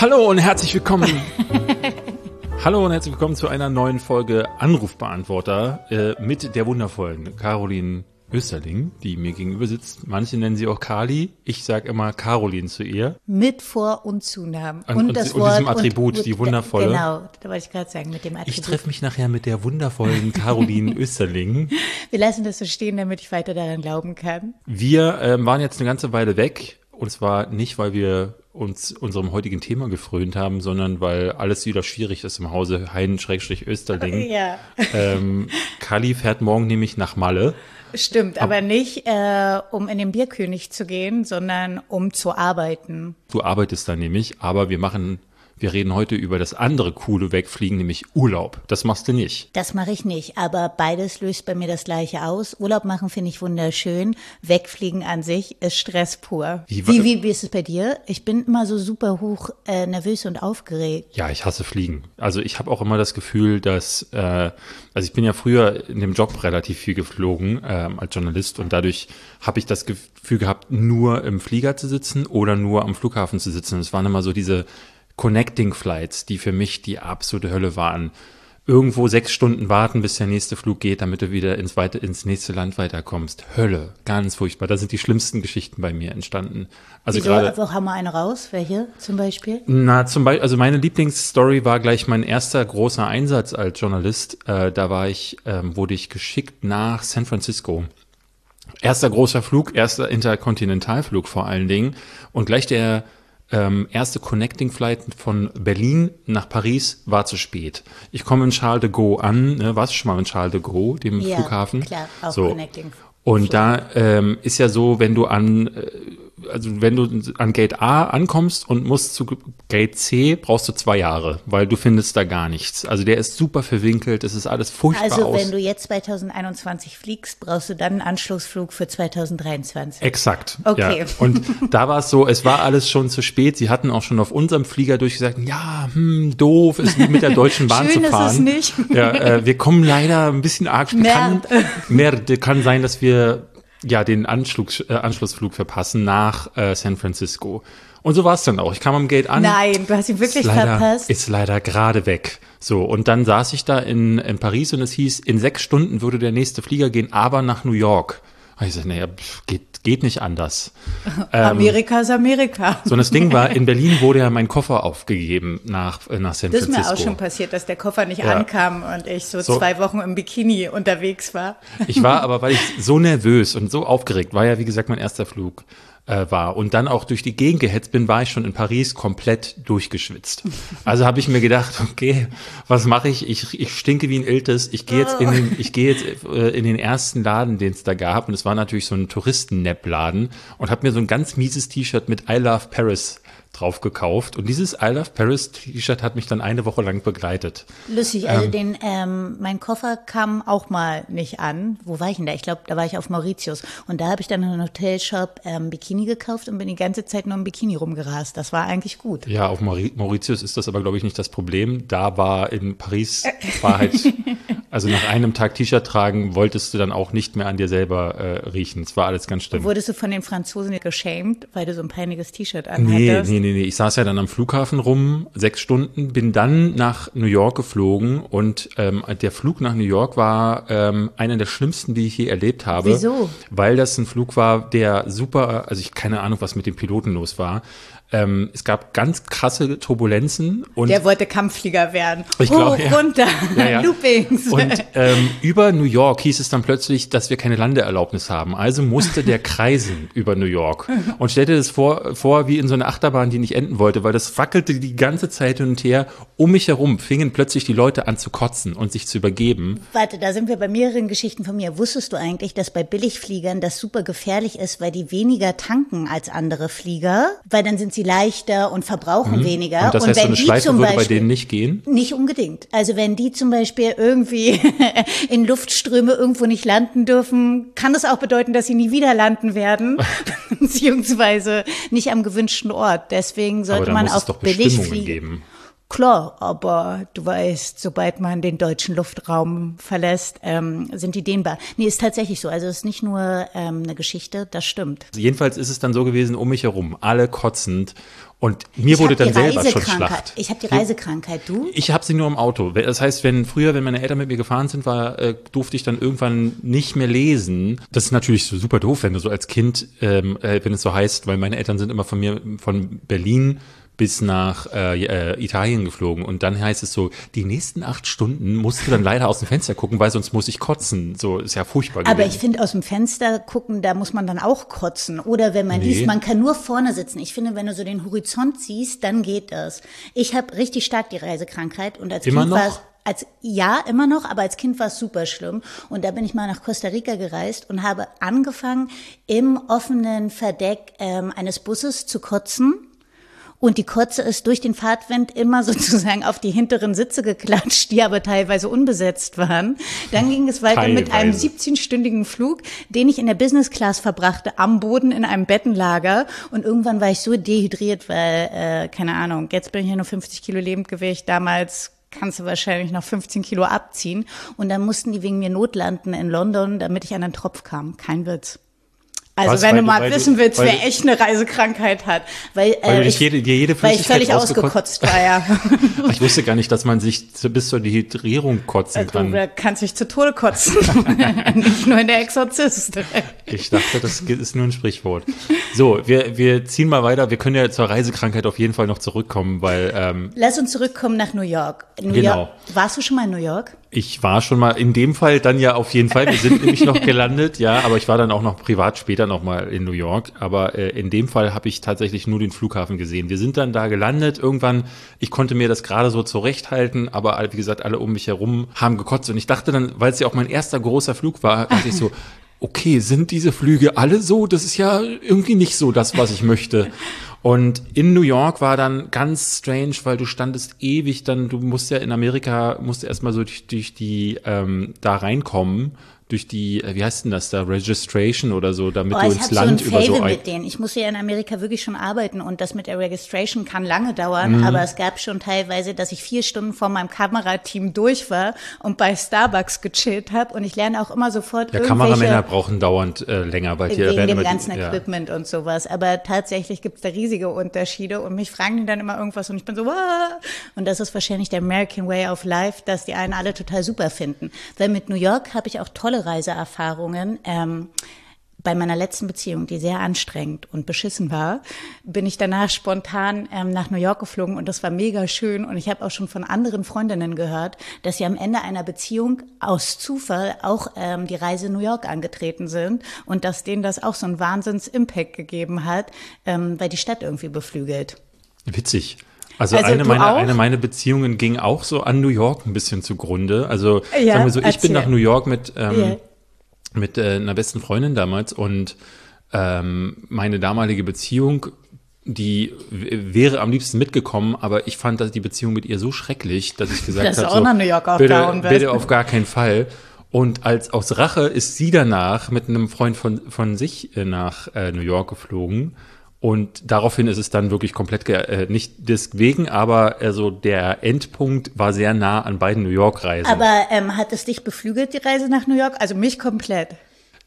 Hallo und herzlich willkommen. Hallo und herzlich willkommen zu einer neuen Folge Anrufbeantworter äh, mit der wundervollen Caroline Österling, die mir gegenüber sitzt. Manche nennen sie auch Kali. Ich sage immer Caroline zu ihr. Mit Vor- und Zunamen. Und, Und, und, das und Wort. diesem Attribut, und, die wundervolle. Genau, da wollte ich gerade sagen, mit dem Ich Attribut. treffe mich nachher mit der wundervollen Caroline Österling. Wir lassen das so stehen, damit ich weiter daran glauben kann. Wir ähm, waren jetzt eine ganze Weile weg. Und zwar nicht, weil wir uns unserem heutigen Thema gefrönt haben, sondern weil alles wieder schwierig ist im Hause Hein-Österling. Ja, Ähm, Kali fährt morgen nämlich nach Malle. stimmt, aber nicht, äh, um in den Bierkönig zu gehen, sondern um zu arbeiten. Du arbeitest da nämlich, aber wir machen, wir reden heute über das andere coole Wegfliegen, nämlich Urlaub. Das machst du nicht. Das mache ich nicht, aber beides löst bei mir das gleiche aus. Urlaub machen finde ich wunderschön. Wegfliegen an sich ist Stress pur. Wie Wie, wie, wie, ist es bei dir? Ich bin immer so super hoch äh, nervös und aufgeregt. Ja, ich hasse Fliegen. Also ich habe auch immer das Gefühl, dass, äh, also ich bin ja früher in dem Job relativ viel geflogen ähm, als Journalist und dadurch habe ich das Gefühl gehabt, nur im Flieger zu sitzen oder nur am Flughafen zu sitzen. Es waren immer so diese Connecting Flights, die für mich die absolute Hölle waren. Irgendwo sechs Stunden warten, bis der nächste Flug geht, damit du wieder ins, weite, ins nächste Land weiterkommst. Hölle, ganz furchtbar. Da sind die schlimmsten Geschichten bei mir entstanden. Also Wieso? gerade. Wo haben wir eine raus? Welche zum Beispiel? Na, zum Beispiel, also meine Lieblingsstory war gleich mein erster großer Einsatz als Journalist. Äh, da war ich, ähm, wurde ich geschickt nach San Francisco. Erster großer Flug, erster Interkontinentalflug vor allen Dingen. Und gleich der ähm, erste Connecting Flight von Berlin nach Paris war zu spät. Ich komme in Charles de Gaulle an, ne, warst du schon mal in Charles de Gaulle, dem Ja, Flughafen? klar, auch so. Connecting Und da ähm, ist ja so, wenn du an, äh, also wenn du an Gate A ankommst und musst zu Gate C, brauchst du zwei Jahre, weil du findest da gar nichts. Also der ist super verwinkelt, es ist alles furchtbar Also aus. wenn du jetzt 2021 fliegst, brauchst du dann einen Anschlussflug für 2023. Exakt. Okay. Ja. Und da war es so, es war alles schon zu spät. Sie hatten auch schon auf unserem Flieger durchgesagt, ja, hm, doof, ist wie mit der Deutschen Bahn Schön zu ist es fahren. nicht. Ja, äh, wir kommen leider ein bisschen arg spät. Kann, Merde. kann sein, dass wir ja den Anschluss, äh, Anschlussflug verpassen nach äh, San Francisco. Und so war es dann auch. Ich kam am Gate an. Nein, du hast ihn wirklich ist leider, verpasst. Ist leider gerade weg. So, und dann saß ich da in, in Paris und es hieß, in sechs Stunden würde der nächste Flieger gehen, aber nach New York. Ich sagte, naja, geht, geht nicht anders. Amerika ist Amerika. So, und das Ding war, in Berlin wurde ja mein Koffer aufgegeben nach, äh, nach San Das ist Francisco. mir auch schon passiert, dass der Koffer nicht Ja. ankam und ich so, So. zwei Wochen im Bikini unterwegs war. Ich war aber, weil ich so nervös und so aufgeregt, war ja wie gesagt mein erster Flug äh, war und dann auch durch die Gegend gehetzt bin, war ich schon in Paris komplett durchgeschwitzt. Also habe ich mir gedacht, okay, was mache ich? ich? Ich stinke wie ein Iltes. Ich gehe jetzt in den, ich gehe jetzt äh, in den ersten Laden, den es da gab und es war natürlich so ein Touristen-Nap-Laden und habe mir so ein ganz mieses T-Shirt mit I Love Paris drauf gekauft und dieses I Love Paris T-Shirt hat mich dann eine Woche lang begleitet. Lustig, also den, ähm, mein Koffer kam auch mal nicht an. Wo war ich denn da? Ich glaube, da war ich auf Mauritius. Und da habe ich dann in einem Hotelshop ähm, Bikini gekauft und bin die ganze Zeit nur im Bikini rumgerast. Das war eigentlich gut. Ja, auf Mauri- Mauritius ist das aber, glaube ich, nicht das Problem. Da war in Paris, war halt, also nach einem Tag T-Shirt tragen, wolltest du dann auch nicht mehr an dir selber äh, riechen. Es war alles ganz schlimm. Wurdest du von den Franzosen geschämt, weil du so ein peinliches T-Shirt Nee, anhattest? nee, nee, nee. Ich saß ja dann am Flughafen rum, sechs Stunden, bin dann nach New York geflogen und ähm, der Flug nach New York war ähm, einer der schlimmsten, die ich je erlebt habe. Wieso? Weil das ein Flug war, der super, also ich keine Ahnung, was mit dem Piloten los war. Ähm, es gab ganz krasse Turbulenzen und Der wollte Kampfflieger werden. Ich Hoch, glaub, ja. runter, Ja, ja. Loopings. Und ähm, über New York hieß es dann plötzlich, dass wir keine Landeerlaubnis haben. Also musste der kreisen über New York. Und stellte das vor, vor wie in so einer Achterbahn, die nicht enden wollte, weil das wackelte die ganze Zeit hin und her. Um mich herum fingen plötzlich die Leute an zu kotzen und sich zu übergeben. Warte, da sind wir bei mehreren Geschichten von mir. Wusstest du eigentlich, dass bei Billigfliegern das super gefährlich ist, weil die weniger tanken als andere Flieger? Weil dann sind sie leichter und verbrauchen weniger. Mhm. Und das heißt, so wenn eine die Schleife zum würde bei Beispiel, denen nicht gehen. Nicht unbedingt. Also wenn die zum Beispiel irgendwie in Luftströme irgendwo nicht landen dürfen, kann das auch bedeuten, dass sie nie wieder landen werden, beziehungsweise nicht am gewünschten Ort. Deswegen sollte man auf Bestimmungen Billigfliegen. geben. Klar, aber du weißt, sobald man den deutschen Luftraum verlässt, ähm, sind die dehnbar. Nee, ist tatsächlich so. Also es ist nicht nur ähm, eine Geschichte, das stimmt. Jedenfalls ist es dann so gewesen, um mich herum, alle kotzend. Und mir Ich wurde dann selber schon Reisekrankheit. schlacht. Ich habe die Reisekrankheit, du? Ich habe sie nur im Auto. Das heißt, wenn früher, wenn meine Eltern mit mir gefahren sind, war, äh, durfte ich dann irgendwann nicht mehr lesen. Das ist natürlich so super doof, wenn du so als Kind, ähm, äh, wenn es so heißt, weil meine Eltern sind immer von mir von Berlin bis nach äh, äh, Italien geflogen und dann heißt es so, die nächsten acht Stunden musst du dann leider aus dem Fenster gucken, weil sonst muss ich kotzen. So ist ja furchtbar Aber gewesen. ich finde, aus dem Fenster gucken, da muss man dann auch kotzen. Oder wenn man Nee. liest, man kann nur vorne sitzen. Ich finde, wenn du so den Horizont siehst, dann geht das. Ich habe richtig stark die Reisekrankheit und als Immer Kind noch? war es als ja immer noch, aber als Kind war es super schlimm und da bin ich mal nach Costa Rica gereist und habe angefangen im offenen Verdeck ähm, eines Busses zu kotzen. Und die Kotze ist durch den Fahrtwind immer sozusagen auf die hinteren Sitze geklatscht, die aber teilweise unbesetzt waren. Dann ging es weiter mit einem Teilweise. 17-stündigen Flug, den ich in der Business Class verbrachte, am Boden in einem Bettenlager. Und irgendwann war ich so dehydriert, weil, äh, keine Ahnung, jetzt bin ich ja nur 50 Kilo Lebendgewicht, damals kannst du wahrscheinlich noch 15 Kilo abziehen. Und dann mussten die wegen mir notlanden in London, damit ich an den Tropf kam. Kein Witz. Also Was, wenn weil du du- mal weil du- wissen willst, weil wer du- echt eine Reisekrankheit hat. Weil, Weil äh, du ich, jede, jede weil ich völlig ausgekotzt- war, ja. Ich wusste gar nicht, dass man sich zu- bis zur Dehydrierung kotzen Du kann. äh, kannst dich zu Tode kotzen. Nicht nur in der Exorzist. Ich dachte, das ist nur ein Sprichwort. So, wir, wir ziehen mal weiter. Wir können ja zur Reisekrankheit auf jeden Fall noch zurückkommen, weil ähm, Lass uns zurückkommen nach New York. New Genau. York. Warst du schon mal in New York? Ich war schon mal in dem Fall dann ja auf jeden Fall. Wir sind nämlich noch gelandet, ja, aber ich war dann auch noch privat später noch mal in New York. Aber äh, in dem Fall habe ich tatsächlich nur den Flughafen gesehen. Wir sind dann da gelandet. Irgendwann, ich konnte mir das gerade so zurechthalten, aber wie gesagt, alle um mich herum haben gekotzt. Und ich dachte dann, weil es ja auch mein erster großer Flug war, dachte ich so, okay, sind diese Flüge alle so? Das ist ja irgendwie nicht so das, was ich möchte. Und in New York war dann ganz strange, weil du standest ewig dann, du musst ja in Amerika, musst du erstmal so durch, durch die, ähm, da reinkommen, durch die, äh, wie heißt denn das da, Registration oder so, damit Oh, du ins habe so Land über so ein, mit denen. Ich muss ja in Amerika wirklich schon arbeiten und das mit der Registration kann lange dauern, Mhm. aber es gab schon teilweise, dass ich vier Stunden vor meinem Kamerateam durch war und bei Starbucks gechillt habe und ich lerne auch immer sofort ja, Kameramänner brauchen dauernd äh, länger, weil hier wegen dem immer die- ganzen ja. Equipment und sowas. Aber tatsächlich gibt es da riesige Unterschiede und mich fragen die dann immer irgendwas und ich bin so, Wah! und das ist wahrscheinlich der American Way of Life, dass die einen alle total super finden. Weil mit New York habe ich auch tolle Reiseerfahrungen. Ähm, bei meiner letzten Beziehung, die sehr anstrengend und beschissen war, bin ich danach spontan ähm, nach New York geflogen und das war mega schön. Und ich habe auch schon von anderen Freundinnen gehört, dass sie am Ende einer Beziehung aus Zufall auch ähm, die Reise New York angetreten sind und dass denen das auch so einen Wahnsinns-Impact gegeben hat, ähm, weil die Stadt irgendwie beflügelt. Witzig. Also, Also eine, meiner, auch? eine meiner Beziehungen ging auch so an New York ein bisschen zugrunde. Also Ja, sagen wir so, ich erzähl. bin nach New York mit, ähm, Ja. mit äh, einer besten Freundin damals und ähm, meine damalige Beziehung, die wäre am liebsten mitgekommen, aber ich fand dass die Beziehung mit ihr so schrecklich, dass ich gesagt habe, so, New York bitte, bitte auf gar keinen Fall. Und als aus Rache ist sie danach mit einem Freund von, von sich äh, nach äh, New York geflogen. Und daraufhin ist es dann wirklich komplett, äh, nicht deswegen, aber also der Endpunkt war sehr nah an beiden New York-Reisen. Aber ähm, hat es dich beflügelt, die Reise nach New York? Also mich komplett.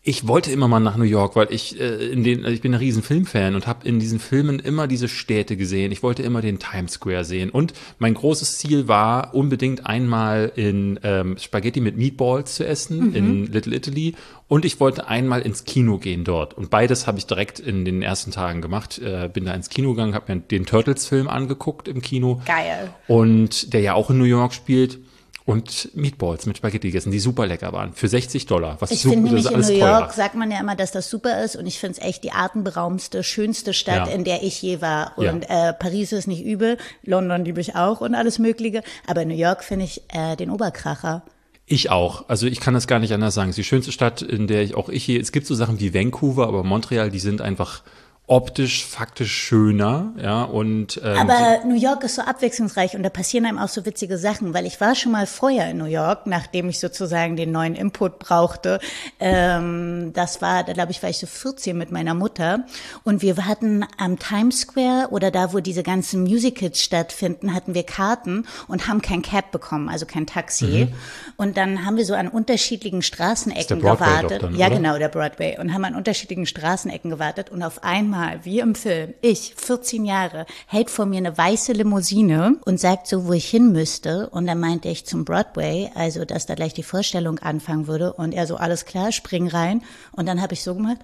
Ich wollte immer mal nach New York, weil ich äh, in den, also ich bin ein riesen Filmfan und habe in diesen Filmen immer diese Städte gesehen. Ich wollte immer den Times Square sehen. Und mein großes Ziel war, unbedingt einmal in ähm, Spaghetti mit Meatballs zu essen in Little Italy. Und ich wollte einmal ins Kino gehen dort. Und beides habe ich direkt in den ersten Tagen gemacht. Äh, bin da ins Kino gegangen, habe mir den Turtles-Film angeguckt im Kino. Geil. Und der ja auch in New York spielt. Und Meatballs mit Spaghetti gegessen, die super lecker waren. Für 60 Dollar. Was Ich super, finde nämlich in New teurer. York sagt man ja immer, dass das super ist und ich finde es echt die atemberaubendste, schönste Stadt, Ja. in der ich je war. Ja. Und äh, Paris ist nicht übel, London liebe ich auch und alles Mögliche, aber New York finde ich äh, den Oberkracher. Ich auch. Also ich kann das gar nicht anders sagen. Es ist die schönste Stadt, in der ich auch ich hier. Es gibt so Sachen wie Vancouver, aber Montreal, die sind einfach optisch faktisch schöner, ja, und ähm, Aber New York ist so abwechslungsreich und da passieren einem auch so witzige Sachen, weil ich war schon mal vorher in New York, nachdem ich sozusagen den neuen Input brauchte. Ähm, das war, da glaube ich, war ich so 14 mit meiner Mutter und wir hatten am Times Square oder da, wo diese ganzen Musicals stattfinden, hatten wir Karten und haben kein Cab bekommen, also kein Taxi. Mhm. Und dann haben wir so an unterschiedlichen Straßenecken gewartet. Dann, ja, oder? genau, der Broadway. Und haben an unterschiedlichen Straßenecken gewartet und auf einmal Mal, wie im Film, ich, 14 Jahre, hält vor mir eine weiße Limousine und sagt so, wo ich hin müsste. Und dann meinte ich zum Broadway, also dass da gleich die Vorstellung anfangen würde. Und er so, alles klar, spring rein. Und dann habe ich so gemacht.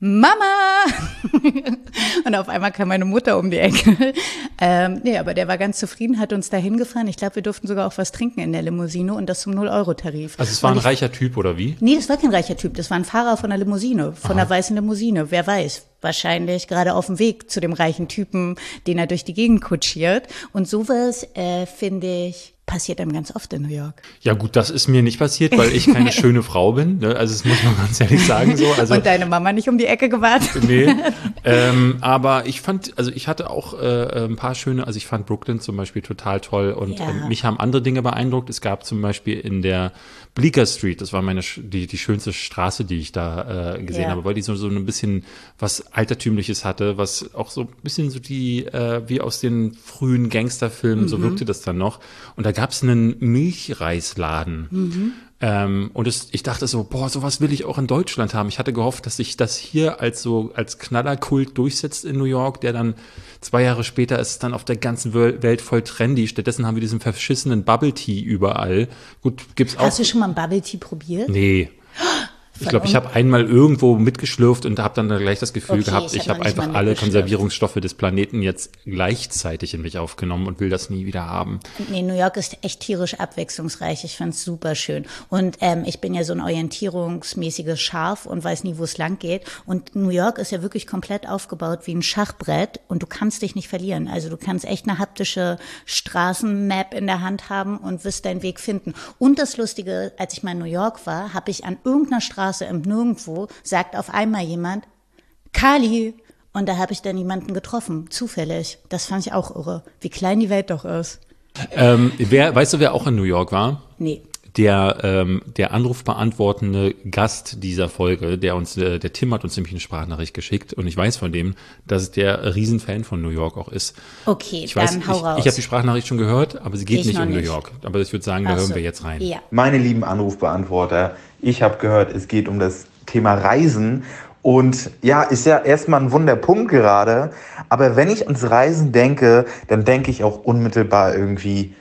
Mama! und auf einmal kam meine Mutter um die Ecke. Ähm, nee, aber der war ganz zufrieden, hat uns da hingefahren. Ich glaube, wir durften sogar auch was trinken in der Limousine und das zum 0-Euro-Tarif. Also es war und ein ich, reicher Typ, oder wie? Nee, das war kein reicher Typ. Das war ein Fahrer von der Limousine, von Aha. der weißen Limousine. Wer weiß. Wahrscheinlich gerade auf dem Weg zu dem reichen Typen, den er durch die Gegend kutschiert. Und sowas äh, finde ich passiert einem ganz oft in New York. Ja gut, das ist mir nicht passiert, weil ich keine schöne Frau bin. Ne? Also das muss man ganz ehrlich sagen so. Also, Und deine Mama nicht um die Ecke gewartet? Nee. Ähm, aber ich fand, also ich hatte auch äh, ein paar schöne, also ich fand Brooklyn zum Beispiel total toll und ja. äh, mich haben andere Dinge beeindruckt. Es gab zum Beispiel in der Bleecker Street, das war meine die, die schönste Straße, die ich da äh, gesehen ja. habe, weil die so, so ein bisschen was Altertümliches hatte, was auch so ein bisschen so die, äh, wie aus den frühen Gangsterfilmen, mhm. so wirkte das dann noch. Und da gab es einen Milchreisladen. Mhm. Ähm, und es, ich dachte so, boah, sowas will ich auch in Deutschland haben. Ich hatte gehofft, dass sich das hier als so als Knallerkult durchsetzt in New York, der dann zwei Jahre später ist dann auf der ganzen Welt voll trendy. Stattdessen haben wir diesen verschissenen Bubble Tea überall. Gut, gibt's auch. Hast du schon mal ein Bubble Tea probiert? Nee. Ich glaube, ich habe einmal irgendwo mitgeschlürft und habe dann gleich das Gefühl okay, gehabt, ich habe hab einfach alle Konservierungsstoffe des Planeten jetzt gleichzeitig in mich aufgenommen und will das nie wieder haben. Nee, New York ist echt tierisch abwechslungsreich. Ich fand's super schön. Und ähm, ich bin ja so ein orientierungsmäßiges Schaf und weiß nie, wo es lang geht. Und New York ist ja wirklich komplett aufgebaut wie ein Schachbrett und du kannst dich nicht verlieren. Also du kannst echt eine haptische Straßenmap in der Hand haben und wirst deinen Weg finden. Und das Lustige, als ich mal in New York war, habe ich an irgendeiner Straße Straße im Nirgendwo sagt auf einmal jemand, Kali. Und da habe ich dann jemanden getroffen, zufällig. Das fand ich auch irre, wie klein die Welt doch ist. Ähm, wer, weißt du, wer auch in New York war? Nee. Der, ähm, der anrufbeantwortende Gast dieser Folge, der uns, äh, der Tim hat uns nämlich eine Sprachnachricht geschickt und ich weiß von dem, dass der Riesenfan von New York auch ist. Okay, ich dann weiß, hau raus. Ich, ich habe die Sprachnachricht schon gehört, aber sie geht ich nicht um New York. Aber ich würde sagen, da Ach hören so. wir jetzt rein. Ja. Meine lieben Anrufbeantworter, ich habe gehört, es geht um das Thema Reisen. Und ja, ist ja erstmal ein Wunderpunkt gerade. Aber wenn ich ans Reisen denke, dann denke ich auch unmittelbar irgendwie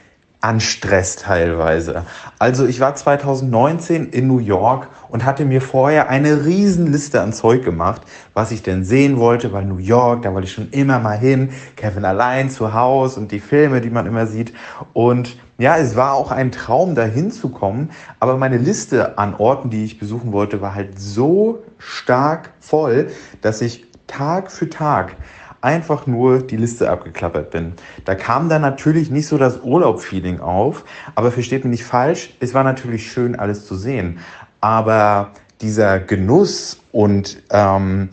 an Stress teilweise. Also ich war 2019 in New York und hatte mir vorher eine Riesenliste an Zeug gemacht, was ich denn sehen wollte, weil New York, da wollte ich schon immer mal hin, Kevin allein zu Hause und die Filme, die man immer sieht. Und ja, es war auch ein Traum, da hinzukommen, aber meine Liste an Orten, die ich besuchen wollte, war halt so stark voll, dass ich Tag für Tag einfach nur die Liste abgeklappert bin. Da kam dann natürlich nicht so das Urlaub-Feeling auf, aber versteht mich nicht falsch, es war natürlich schön, alles zu sehen. Aber dieser Genuss und ähm,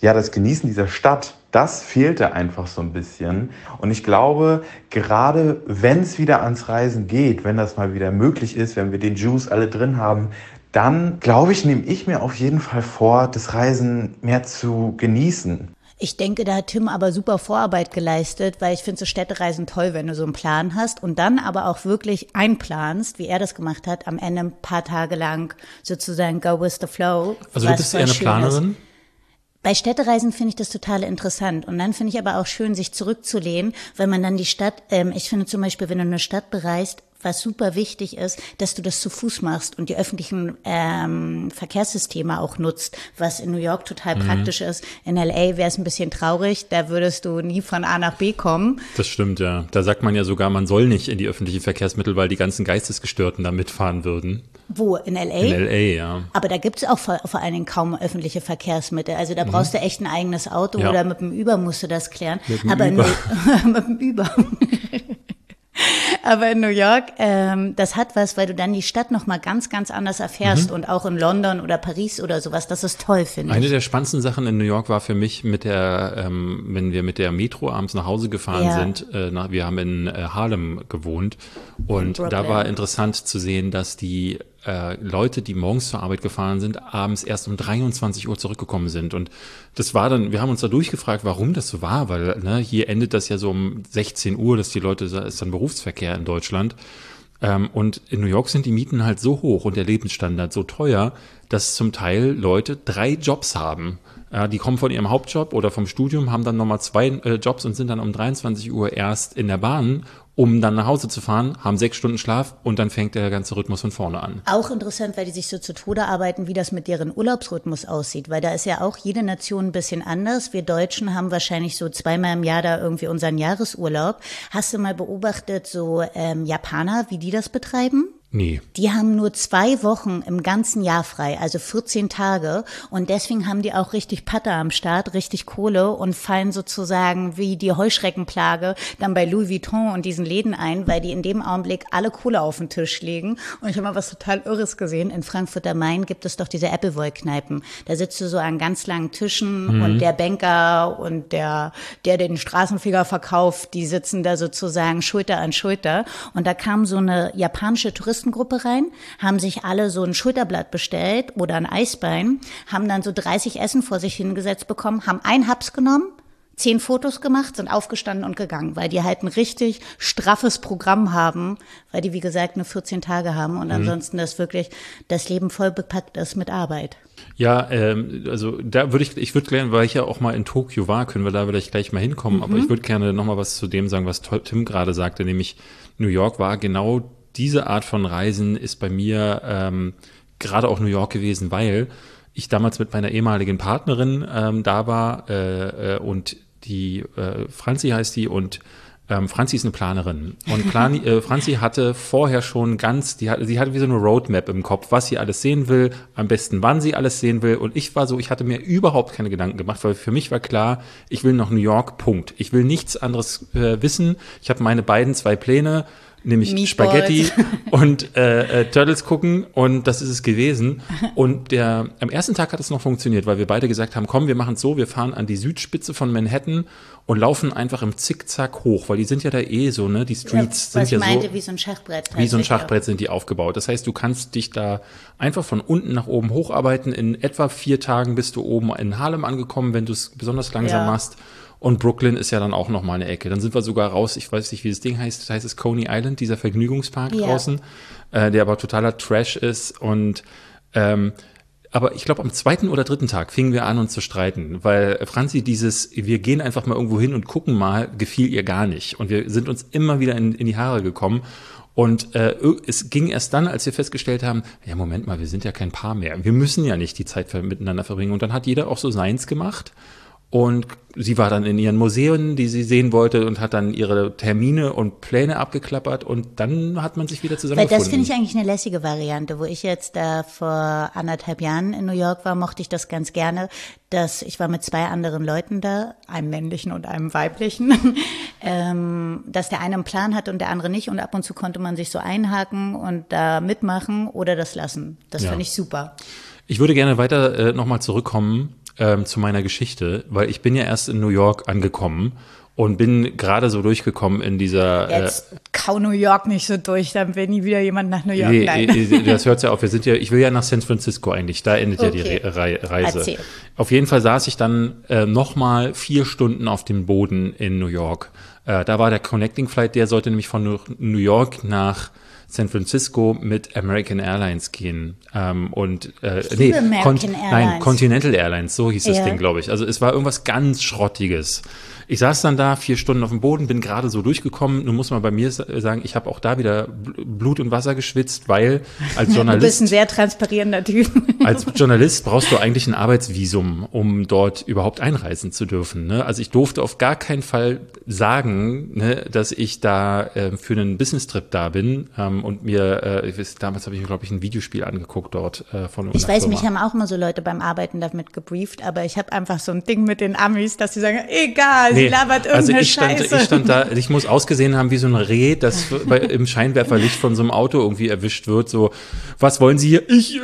ja, das Genießen dieser Stadt, das fehlte einfach so ein bisschen. Und ich glaube, gerade wenn es wieder ans Reisen geht, wenn das mal wieder möglich ist, wenn wir den Juice alle drin haben, dann glaube ich, nehme ich mir auf jeden Fall vor, das Reisen mehr zu genießen. Ich denke, da hat Tim aber super Vorarbeit geleistet, weil ich finde so Städtereisen toll, wenn du so einen Plan hast und dann aber auch wirklich einplanst, wie er das gemacht hat, am Ende ein paar Tage lang sozusagen go with the flow. Also du bist eher eine Planerin? Ist. Bei Städtereisen finde ich das total interessant. Und dann finde ich aber auch schön, sich zurückzulehnen, weil man dann die Stadt, ähm, ich finde zum Beispiel, wenn du eine Stadt bereist, was super wichtig ist, dass du das zu Fuß machst und die öffentlichen ähm, Verkehrssysteme auch nutzt, was in New York total mhm. praktisch ist. In LA wäre es ein bisschen traurig, da würdest du nie von A nach B kommen. Das stimmt, ja. Da sagt man ja sogar, man soll nicht in die öffentlichen Verkehrsmittel, weil die ganzen Geistesgestörten da mitfahren würden. Wo? In LA? In LA, ja. Aber da gibt's auch vor, vor allen Dingen kaum öffentliche Verkehrsmittel. Also da mhm. brauchst du echt ein eigenes Auto ja. oder mit dem Über musst du das klären. Mit dem Aber Über. mit dem Über. Aber in New York, ähm, das hat was, weil du dann die Stadt nochmal ganz, ganz anders erfährst. Mhm. Und auch in London oder Paris oder sowas. Das ist toll, finde ich. Eine der spannendsten Sachen in New York war für mich mit der, ähm, wenn wir mit der Metro abends nach Hause gefahren ja. sind. Äh, nach, wir haben in äh, Harlem gewohnt. Und da war interessant zu sehen, dass die äh, Leute, die morgens zur Arbeit gefahren sind, abends erst um 23 Uhr zurückgekommen sind. Und das war dann, wir haben uns da durchgefragt, warum das so war, weil ne, hier endet das ja so um 16 Uhr, dass die Leute, ist dann Berufsverkehr in Deutschland. Ähm, und in New York sind die Mieten halt so hoch und der Lebensstandard so teuer, dass zum Teil Leute drei Jobs haben. Ja, die kommen von ihrem Hauptjob oder vom Studium, haben dann nochmal zwei äh, Jobs und sind dann um 23 Uhr erst in der Bahn um dann nach Hause zu fahren, haben sechs Stunden Schlaf und dann fängt der ganze Rhythmus von vorne an. Auch interessant, weil die sich so zu Tode arbeiten, wie das mit deren Urlaubsrhythmus aussieht, weil da ist ja auch jede Nation ein bisschen anders. Wir Deutschen haben wahrscheinlich so zweimal im Jahr da irgendwie unseren Jahresurlaub. Hast du mal beobachtet, so ähm, Japaner, wie die das betreiben? Nee. Die haben nur zwei Wochen im ganzen Jahr frei, also 14 Tage. Und deswegen haben die auch richtig Patter am Start, richtig Kohle und fallen sozusagen wie die Heuschreckenplage dann bei Louis Vuitton und diesen Läden ein, weil die in dem Augenblick alle Kohle auf den Tisch legen. Und ich habe mal was total Irres gesehen. In Frankfurt am Main gibt es doch diese Appleboy-Kneipen. Da sitzt du so an ganz langen Tischen mhm. und der Banker und der, der den Straßenfeger verkauft, die sitzen da sozusagen Schulter an Schulter. Und da kam so eine japanische Touristin Touristengruppe rein, haben sich alle so ein Schulterblatt bestellt oder ein Eisbein, haben dann so 30 Essen vor sich hingesetzt bekommen, haben ein Haps genommen, zehn Fotos gemacht, sind aufgestanden und gegangen, weil die halt ein richtig straffes Programm haben, weil die, wie gesagt, nur 14 Tage haben und mhm. ansonsten das wirklich das Leben voll bepackt ist mit Arbeit. Ja, ähm, also da würde ich, ich würde gerne, weil ich ja auch mal in Tokio war, können wir da vielleicht gleich mal hinkommen, mhm. aber ich würde gerne nochmal was zu dem sagen, was Tim gerade sagte, nämlich New York war genau diese Art von Reisen ist bei mir ähm, gerade auch New York gewesen, weil ich damals mit meiner ehemaligen Partnerin ähm, da war äh, äh, und die äh, Franzi heißt die und ähm, Franzi ist eine Planerin und Plan, äh, Franzi hatte vorher schon ganz, die hatte, sie hatte wie so eine Roadmap im Kopf, was sie alles sehen will, am besten wann sie alles sehen will und ich war so, ich hatte mir überhaupt keine Gedanken gemacht, weil für mich war klar, ich will nach New York, Punkt. Ich will nichts anderes äh, wissen. Ich habe meine beiden zwei Pläne nämlich Meatballs. Spaghetti und äh, äh, Turtles gucken und das ist es gewesen. Und der am ersten Tag hat es noch funktioniert, weil wir beide gesagt haben, komm, wir machen es so, wir fahren an die Südspitze von Manhattan und laufen einfach im Zickzack hoch, weil die sind ja da eh so, ne? Die Streets ja, sind ja meinte, so wie so ein Schachbrett. Wie so ein Schachbrett sind die aufgebaut. Das heißt, du kannst dich da einfach von unten nach oben hocharbeiten. In etwa vier Tagen bist du oben in Harlem angekommen, wenn du es besonders langsam ja. machst. Und Brooklyn ist ja dann auch noch mal eine Ecke. Dann sind wir sogar raus, ich weiß nicht, wie das Ding heißt, das heißt es Coney Island, dieser Vergnügungspark ja. draußen, äh, der aber totaler Trash ist. Und ähm, aber ich glaube, am zweiten oder dritten Tag fingen wir an, uns zu streiten, weil Franzi dieses, wir gehen einfach mal irgendwo hin und gucken mal, gefiel ihr gar nicht. Und wir sind uns immer wieder in, in die Haare gekommen. Und äh, es ging erst dann, als wir festgestellt haben, ja, Moment mal, wir sind ja kein Paar mehr. Wir müssen ja nicht die Zeit miteinander verbringen. Und dann hat jeder auch so seins gemacht. Und sie war dann in ihren Museen, die sie sehen wollte und hat dann ihre Termine und Pläne abgeklappert und dann hat man sich wieder zusammengefunden. Weil das finde ich eigentlich eine lässige Variante. Wo ich jetzt da vor anderthalb Jahren in New York war, mochte ich das ganz gerne, dass ich war mit zwei anderen Leuten da, einem männlichen und einem weiblichen, ähm, dass der eine einen Plan hat und der andere nicht und ab und zu konnte man sich so einhaken und da mitmachen oder das lassen. Das ja. finde ich super. Ich würde gerne weiter äh, nochmal zurückkommen ähm, zu meiner Geschichte, weil ich bin ja erst in New York angekommen und bin gerade so durchgekommen in dieser. Äh, Jetzt äh, kau New York nicht so durch, dann will nie wieder jemand nach New York. Nee, Nein. Äh, das hört ja auf. Wir sind ja, ich will ja nach San Francisco eigentlich. Da endet okay. ja die Re Reise. Erzähl. Auf jeden Fall saß ich dann äh, noch mal vier Stunden auf dem Boden in New York. Äh, da war der Connecting Flight, der sollte nämlich von New York nach San Francisco mit American Airlines gehen. Ähm, und äh, nee, Con nein, Continental Airlines, so hieß das Ding, glaube ich. Also es war irgendwas ganz Schrottiges. Ich saß dann da vier Stunden auf dem Boden, bin gerade so durchgekommen. Nun muss man bei mir sagen, ich habe auch da wieder Blut und Wasser geschwitzt, weil als Journalist. du bist ein sehr transparierender Typ. als Journalist brauchst du eigentlich ein Arbeitsvisum, um dort überhaupt einreisen zu dürfen. Ne? Also ich durfte auf gar keinen Fall sagen, ne, dass ich da äh, für einen Business-Trip da bin ähm, und mir, äh, ich weiß, damals habe ich mir, glaube ich, ein Videospiel angeguckt dort äh, von Ich weiß, Firma. mich haben auch mal so Leute beim Arbeiten damit gebrieft, aber ich habe einfach so ein Ding mit den Amis, dass sie sagen, egal, sie labert irgendeine also ich stand, Scheiße. ich stand da, ich muss ausgesehen haben wie so ein Reh, das bei, im Scheinwerferlicht von so einem Auto irgendwie erwischt wird. So, was wollen Sie hier? Ich äh,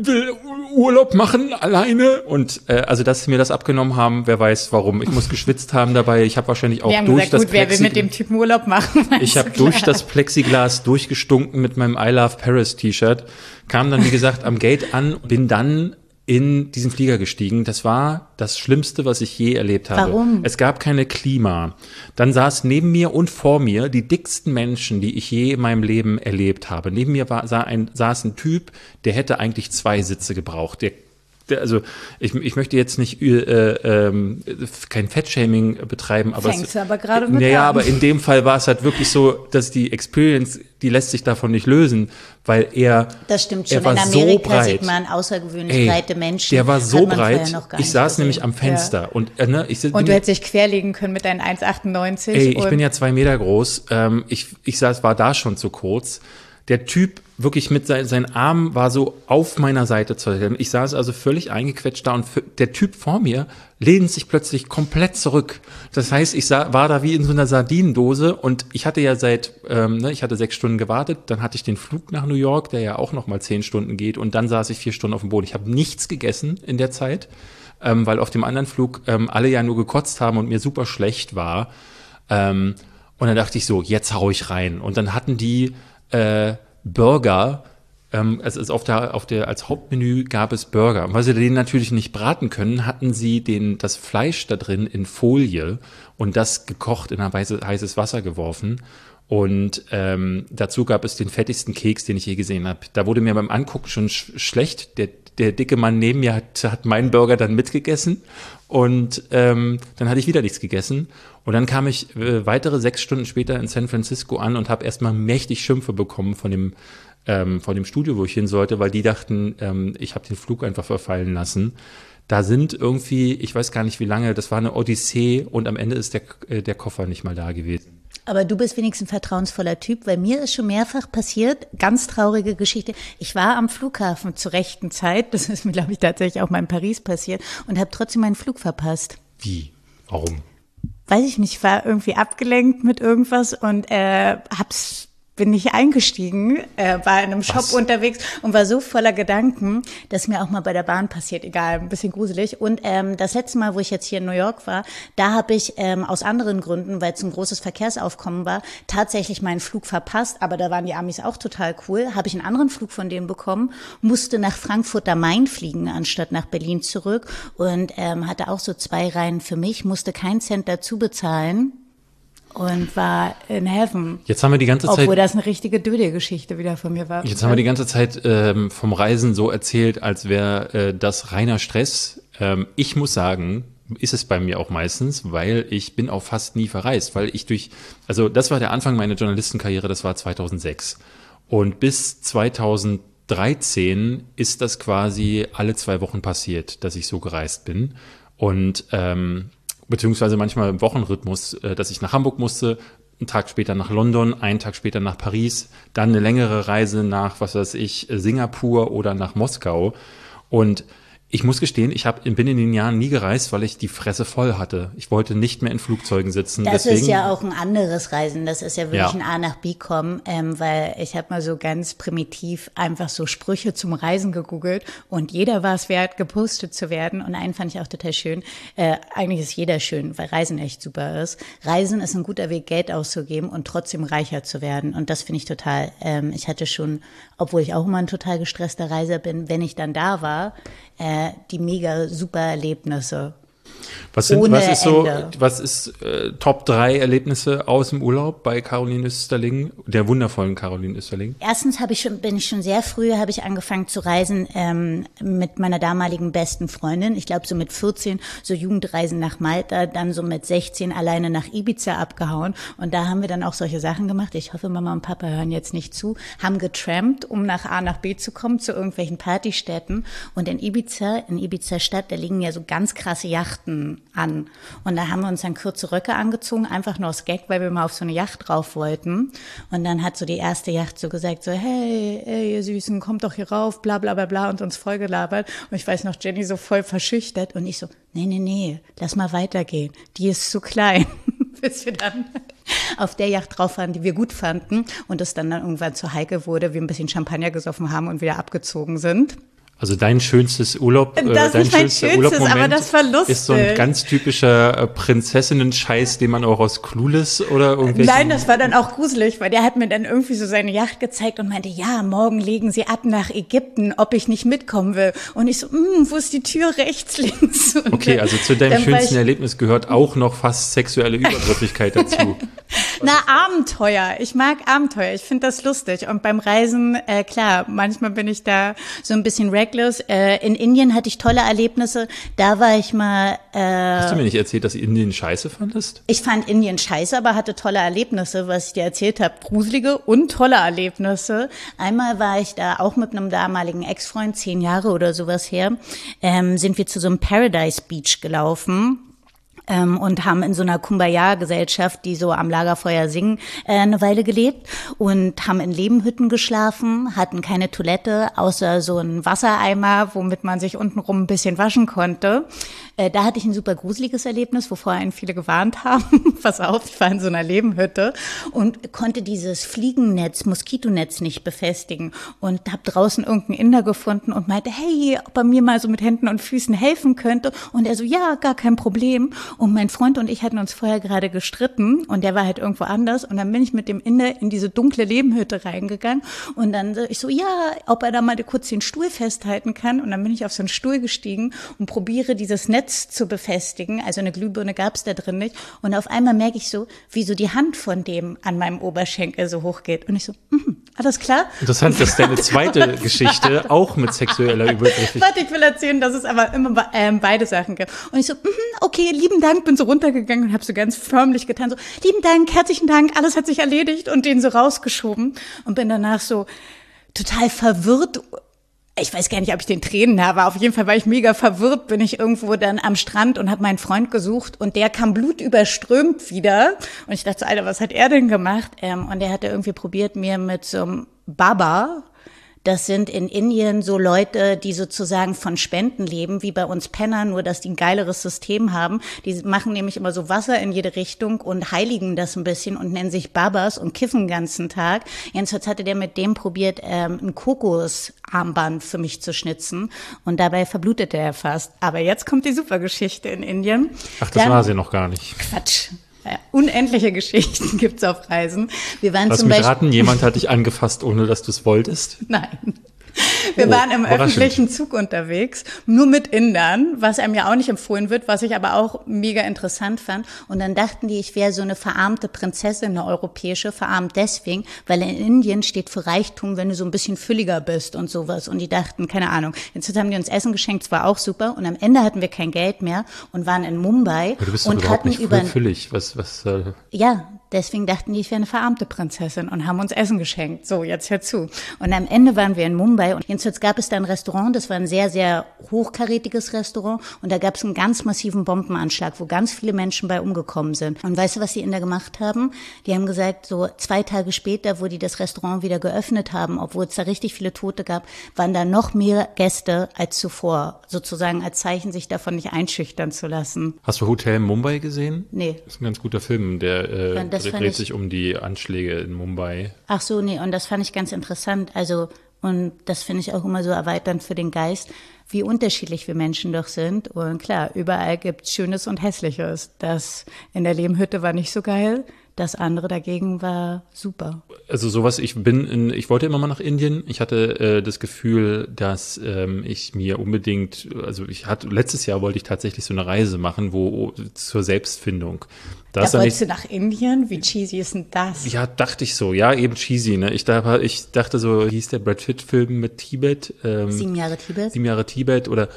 will Urlaub machen alleine. Und äh, also, dass sie mir das abgenommen haben, wer weiß warum. Ich muss geschwitzt haben dabei. Ich habe wahrscheinlich auch durch gesagt, das gut, wer will mit Plexiglas- dem Typen Urlaub machen? ich habe durch das Plexiglas durchgestunken mit meinem I Love Paris T-Shirt, kam dann wie gesagt am Gate an, bin dann in diesen Flieger gestiegen. Das war das Schlimmste, was ich je erlebt habe. Warum? Es gab keine Klima. Dann saß neben mir und vor mir die dicksten Menschen, die ich je in meinem Leben erlebt habe. Neben mir war, sah ein, saß ein Typ, der hätte eigentlich zwei Sitze gebraucht. Der also ich, ich möchte jetzt nicht äh, ähm, kein Fettshaming betreiben, aber Fängst es, aber gerade mit naja, aber in dem Fall war es halt wirklich so, dass die Experience, die lässt sich davon nicht lösen, weil er Das stimmt er schon. war In so Amerika breit. sieht man außergewöhnlich Ey, breite Menschen. Der war so breit. Ich saß gesehen. nämlich am Fenster und äh, ne, ich Und du hättest dich querlegen können mit deinen 1,98. Ey, ich bin ja zwei Meter groß. Ähm, ich, ich saß, war da schon zu kurz. Der Typ wirklich mit sein, sein Arm war so auf meiner Seite zu halten. Ich saß also völlig eingequetscht da und der Typ vor mir lehnt sich plötzlich komplett zurück. Das heißt, ich sah, war da wie in so einer Sardinendose und ich hatte ja seit, ähm, ne, ich hatte sechs Stunden gewartet, dann hatte ich den Flug nach New York, der ja auch noch mal zehn Stunden geht und dann saß ich vier Stunden auf dem Boden. Ich habe nichts gegessen in der Zeit, ähm, weil auf dem anderen Flug ähm, alle ja nur gekotzt haben und mir super schlecht war. Ähm, und dann dachte ich so, jetzt hau ich rein. Und dann hatten die äh, Burger, ähm, es ist auf der, auf der, als Hauptmenü gab es Burger. Und weil sie den natürlich nicht braten können, hatten sie den, das Fleisch da drin in Folie und das gekocht in ein heißes Wasser geworfen. Und ähm, dazu gab es den fettigsten Keks, den ich je gesehen habe. Da wurde mir beim Angucken schon sch schlecht. Der, der dicke Mann neben mir hat, hat meinen Burger dann mitgegessen und ähm, dann hatte ich wieder nichts gegessen. Und dann kam ich äh, weitere sechs Stunden später in San Francisco an und habe erstmal mächtig Schimpfe bekommen von dem, ähm, von dem Studio, wo ich hin sollte, weil die dachten, ähm, ich habe den Flug einfach verfallen lassen. Da sind irgendwie, ich weiß gar nicht wie lange, das war eine Odyssee und am Ende ist der, äh, der Koffer nicht mal da gewesen. Aber du bist wenigstens ein vertrauensvoller Typ, weil mir ist schon mehrfach passiert, ganz traurige Geschichte. Ich war am Flughafen zur rechten Zeit, das ist mir, glaube ich, tatsächlich auch mal in Paris passiert und habe trotzdem meinen Flug verpasst. Wie? Warum? Weiß ich nicht, war irgendwie abgelenkt mit irgendwas und äh, hab's bin nicht eingestiegen, äh, war in einem Shop Was? unterwegs und war so voller Gedanken, dass mir auch mal bei der Bahn passiert, egal, ein bisschen gruselig. Und ähm, das letzte Mal, wo ich jetzt hier in New York war, da habe ich ähm, aus anderen Gründen, weil es ein großes Verkehrsaufkommen war, tatsächlich meinen Flug verpasst. Aber da waren die Amis auch total cool. Habe ich einen anderen Flug von denen bekommen, musste nach Frankfurt am Main fliegen, anstatt nach Berlin zurück und ähm, hatte auch so zwei Reihen für mich, musste keinen Cent dazu bezahlen und war in Heaven. Jetzt haben wir die ganze Zeit. Obwohl das eine richtige Döde-Geschichte wieder von mir war. Jetzt haben wir die ganze Zeit ähm, vom Reisen so erzählt, als wäre äh, das reiner Stress. Ähm, ich muss sagen, ist es bei mir auch meistens, weil ich bin auch fast nie verreist, weil ich durch, also das war der Anfang meiner Journalistenkarriere, das war 2006. Und bis 2013 ist das quasi alle zwei Wochen passiert, dass ich so gereist bin. Und ähm, beziehungsweise manchmal im Wochenrhythmus, äh, dass ich nach Hamburg musste, einen Tag später nach London, einen Tag später nach Paris, dann eine längere Reise nach, was weiß ich, Singapur oder nach Moskau. Und ich muss gestehen, ich hab, bin in den Jahren nie gereist, weil ich die Fresse voll hatte. Ich wollte nicht mehr in Flugzeugen sitzen. Das Deswegen, ist ja auch ein anderes Reisen. Das ist ja wirklich Ja. ein A nach B kommen, ähm, weil ich habe mal so ganz primitiv einfach so Sprüche zum Reisen gegoogelt und jeder war es wert, gepostet zu werden. Und einen fand ich auch total schön. Äh, eigentlich ist jeder schön, weil Reisen echt super ist. Reisen ist ein guter Weg, Geld auszugeben und trotzdem reicher zu werden. Und das finde ich total. Ähm, ich hatte schon, obwohl ich auch immer ein total gestresster Reiser bin, wenn ich dann da war, äh, die mega super Erlebnisse. Was, sind, was ist so, Ende. was ist äh, Top 3 Erlebnisse aus dem Urlaub bei Caroline Österling, der wundervollen Caroline Österling? Erstens habe ich schon, bin ich schon sehr früh, habe ich angefangen zu reisen ähm, mit meiner damaligen besten Freundin. Ich glaube so mit 14 so Jugendreisen nach Malta, dann so mit 16 alleine nach Ibiza abgehauen. Und da haben wir dann auch solche Sachen gemacht. Ich hoffe, Mama und Papa hören jetzt nicht zu. Haben getrampt, um nach A nach B zu kommen, zu irgendwelchen Partystätten. Und in Ibiza, in Ibiza Stadt, da liegen ja so ganz krasse Yachten. Yachten an. Und da haben wir uns dann kurze Röcke angezogen, einfach nur aus Gag, weil wir mal auf so eine Yacht drauf wollten. Und dann hat so die erste Yacht so gesagt, so, hey, ey, ihr Süßen, kommt doch hier rauf, bla bla bla bla und uns vollgelabert. Und ich weiß noch, Jenny so voll verschüchtert und ich so, nee, nee, nee, lass mal weitergehen. Die ist zu klein. Bis wir dann auf der Yacht drauf waren, die wir gut fanden und es dann, dann irgendwann zu heikel wurde, wir ein bisschen Champagner gesoffen haben und wieder abgezogen sind. Also dein schönstes Urlaub, äh, Das ist dein nicht mein schönster schönstes, Urlaubmoment aber das war lustig. ist so ein ganz typischer äh, Prinzessinnen-Scheiß, den man auch aus Clueless oder irgendwelchen Nein, das war dann auch gruselig, weil der hat mir dann irgendwie so seine Yacht gezeigt und meinte, ja, morgen legen sie ab nach Ägypten, ob ich nicht mitkommen will. Und ich so, "Mm, wo ist die Tür rechts, links? Und Okay, also zu deinem schönsten Erlebnis gehört auch noch fast sexuelle Übergriffigkeit dazu. Na, Abenteuer. Ich mag Abenteuer. Ich finde das lustig. Und beim Reisen, äh, klar, manchmal bin ich da so ein bisschen reckless. Äh, in Indien hatte ich tolle Erlebnisse. Da war ich mal, äh, Hast du mir nicht erzählt, dass Indien scheiße fandest? ich fand Indien scheiße, aber hatte tolle Erlebnisse, was ich dir erzählt habe. Gruselige und tolle Erlebnisse. Einmal war ich da auch mit einem damaligen Ex-Freund, zehn Jahre oder sowas her, ähm, sind wir zu so einem Paradise Beach gelaufen. Ähm, und haben in so einer Kumbaya-Gesellschaft, die so am Lagerfeuer singen, äh, eine Weile gelebt und haben in Lebenhütten geschlafen, hatten keine Toilette, außer so einen Wassereimer, womit man sich untenrum ein bisschen waschen konnte. Äh, da hatte ich ein super gruseliges Erlebnis, wovor einen viele gewarnt haben. Pass auf, ich war in so einer Lebenhütte und konnte dieses Fliegennetz, Moskitonetz nicht befestigen und habe draußen irgendeinen Inder gefunden und meinte, hey, ob er mir mal so mit Händen und Füßen helfen könnte. Und er so, ja, gar kein Problem. Und mein Freund und ich hatten uns vorher gerade gestritten und der war halt irgendwo anders. Und dann bin ich mit dem Inder in diese dunkle Lebenhütte reingegangen und dann so, ich so, ja, ob er da mal kurz den Stuhl festhalten kann. Und dann bin ich auf so einen Stuhl gestiegen und probiere dieses Netz zu befestigen. Also eine Glühbirne gab es da drin nicht. Und auf einmal merke ich so, wie so die Hand von dem an meinem Oberschenkel so hoch geht. Und ich so, mhm, alles klar. Interessant, dass deine zweite Geschichte auch mit sexueller Übergriffigkeit. Warte, ich will erzählen, dass es aber immer ähm, beide Sachen gibt. Und ich so, mhm, okay, lieben Dank, bin so runtergegangen und habe so ganz förmlich getan, so, lieben Dank, herzlichen Dank, alles hat sich erledigt und den so rausgeschoben und bin danach so total verwirrt. Ich weiß gar nicht, ob ich den Tränen habe, auf jeden Fall war ich mega verwirrt, bin ich irgendwo dann am Strand und habe meinen Freund gesucht und der kam blutüberströmt wieder und ich dachte so, Alter, was hat er denn gemacht? Ähm, und er hatte irgendwie probiert, mir mit so einem Baba, das sind in Indien so Leute, die sozusagen von Spenden leben, wie bei uns Penner, nur dass die ein geileres System haben. Die machen nämlich immer so Wasser in jede Richtung und heiligen das ein bisschen und nennen sich Babas und kiffen den ganzen Tag. Jedenfalls hatte der mit dem probiert, ähm, ein Kokosarmband für mich zu schnitzen und dabei verblutete er fast. Aber jetzt kommt die Supergeschichte in Indien. Ach, das Dann- war sie noch gar nicht. Quatsch. Ja, unendliche Geschichten gibt's auf Reisen. Wir waren Lass zum mich Beispiel. raten, jemand hat dich angefasst, ohne dass du es wolltest. Nein. Wir Oh, waren im öffentlichen Zug unterwegs, nur mit Indern, was einem ja auch nicht empfohlen wird, was ich aber auch mega interessant fand. Und dann dachten die, ich wäre so eine verarmte Prinzessin, eine europäische, verarmt deswegen, weil in Indien steht für Reichtum, wenn du so ein bisschen fülliger bist und sowas. Und die dachten, keine Ahnung. Jetzt haben die uns Essen geschenkt, es war auch super. Und am Ende hatten wir kein Geld mehr und waren in Mumbai Aber du bist doch und überhaupt hatten nicht über füllig. Was, was, äh, ja, deswegen dachten die, ich wäre eine verarmte Prinzessin und haben uns Essen geschenkt. So, jetzt hör zu. Und am Ende waren wir in Mumbai und jedenfalls gab es da ein Restaurant, das war ein sehr, sehr hochkarätiges Restaurant und da gab es einen ganz massiven Bombenanschlag, wo ganz viele Menschen bei umgekommen sind. Und weißt du, was die Inder gemacht haben? Die haben gesagt, so zwei Tage später, wo die das Restaurant wieder geöffnet haben, obwohl es da richtig viele Tote gab, waren da noch mehr Gäste als zuvor, sozusagen als Zeichen, sich davon nicht einschüchtern zu lassen. hast du Hotel Mumbai gesehen? Nee. Das ist ein ganz guter Film, der äh, das dreht ich- sich um die Anschläge in Mumbai. Ach so, nee, und das fand ich ganz interessant. Also, und das finde ich auch immer so erweiternd für den Geist, wie unterschiedlich wir Menschen doch sind. Und klar, überall gibt's Schönes und Hässliches. Das in der Lehmhütte war nicht so geil, das andere dagegen war super. Also sowas, ich bin in, ich wollte immer mal nach Indien. Ich hatte äh, das Gefühl, dass ähm, ich mir unbedingt, also ich hatte, letztes Jahr wollte ich tatsächlich so eine Reise machen, wo zur Selbstfindung. Da Da wolltest nicht, du nach Indien? Wie cheesy ist denn das? ja, dachte ich so, ja, eben cheesy, ne? Ich, da, ich dachte so, hieß der Brad Pitt-Film mit Tibet? Ähm, Sieben Jahre Tibet? Sieben Jahre Tibet oder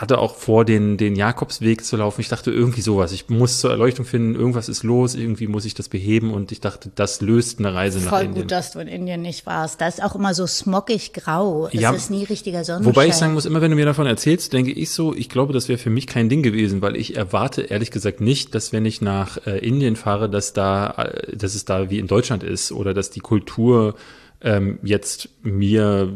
hatte auch vor, den, den Jakobsweg zu laufen. Ich dachte irgendwie sowas. Ich muss zur Erleuchtung finden, irgendwas ist los, irgendwie muss ich das beheben und ich dachte, das löst eine Reise Voll nach Indien. gut, dass du in Indien nicht warst. Da ist auch immer so smockig grau. Es Ja, ist nie richtiger Sonnenschein. Wobei ich sagen muss, immer wenn du mir davon erzählst, denke ich so, ich glaube, das wäre für mich kein Ding gewesen, weil ich erwarte ehrlich gesagt nicht, dass wenn ich nach äh, Indien fahre, dass da, äh, dass es da wie in Deutschland ist oder dass die Kultur ähm, jetzt mir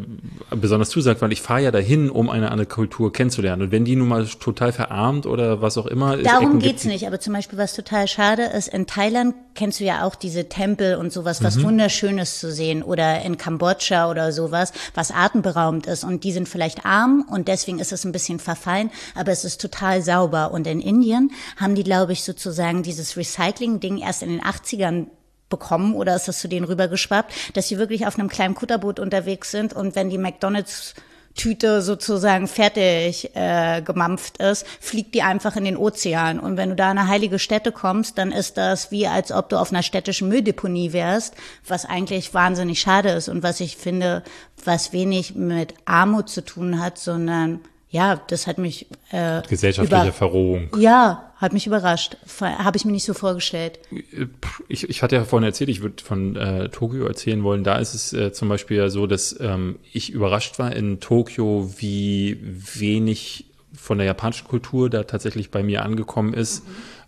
besonders zusagt, weil ich fahre ja dahin, um eine andere Kultur kennenzulernen. Und wenn die nun mal total verarmt oder was auch immer es Darum Ecken geht's nicht, aber zum Beispiel, was total schade ist, in Thailand kennst du ja auch diese Tempel und sowas, Mhm. was Wunderschönes zu sehen oder in Kambodscha oder sowas, was atemberaubend ist und die sind vielleicht arm und deswegen ist es ein bisschen verfallen, aber es ist total sauber und in Indien haben die, glaube ich, sozusagen dieses Recycling-Ding erst in den 80ern bekommen oder ist das zu denen rübergeschwappt, dass sie wirklich auf einem kleinen Kutterboot unterwegs sind und wenn die McDonalds Tüte sozusagen fertig äh, gemampft ist, fliegt die einfach in den Ozean. Und wenn du da in eine heilige Stätte kommst, dann ist das wie, als ob du auf einer städtischen Mülldeponie wärst, was eigentlich wahnsinnig schade ist und was ich finde, was wenig mit Armut zu tun hat, sondern ja, das hat mich äh, gesellschaftliche Verrohung. ja, hat mich überrascht. Habe ich mir nicht so vorgestellt. ich, ich hatte ja vorhin erzählt, ich würde von äh, Tokio erzählen wollen. Da ist es äh, zum Beispiel ja so, dass ähm, ich überrascht war in Tokio, wie wenig von der japanischen Kultur da tatsächlich bei mir angekommen ist.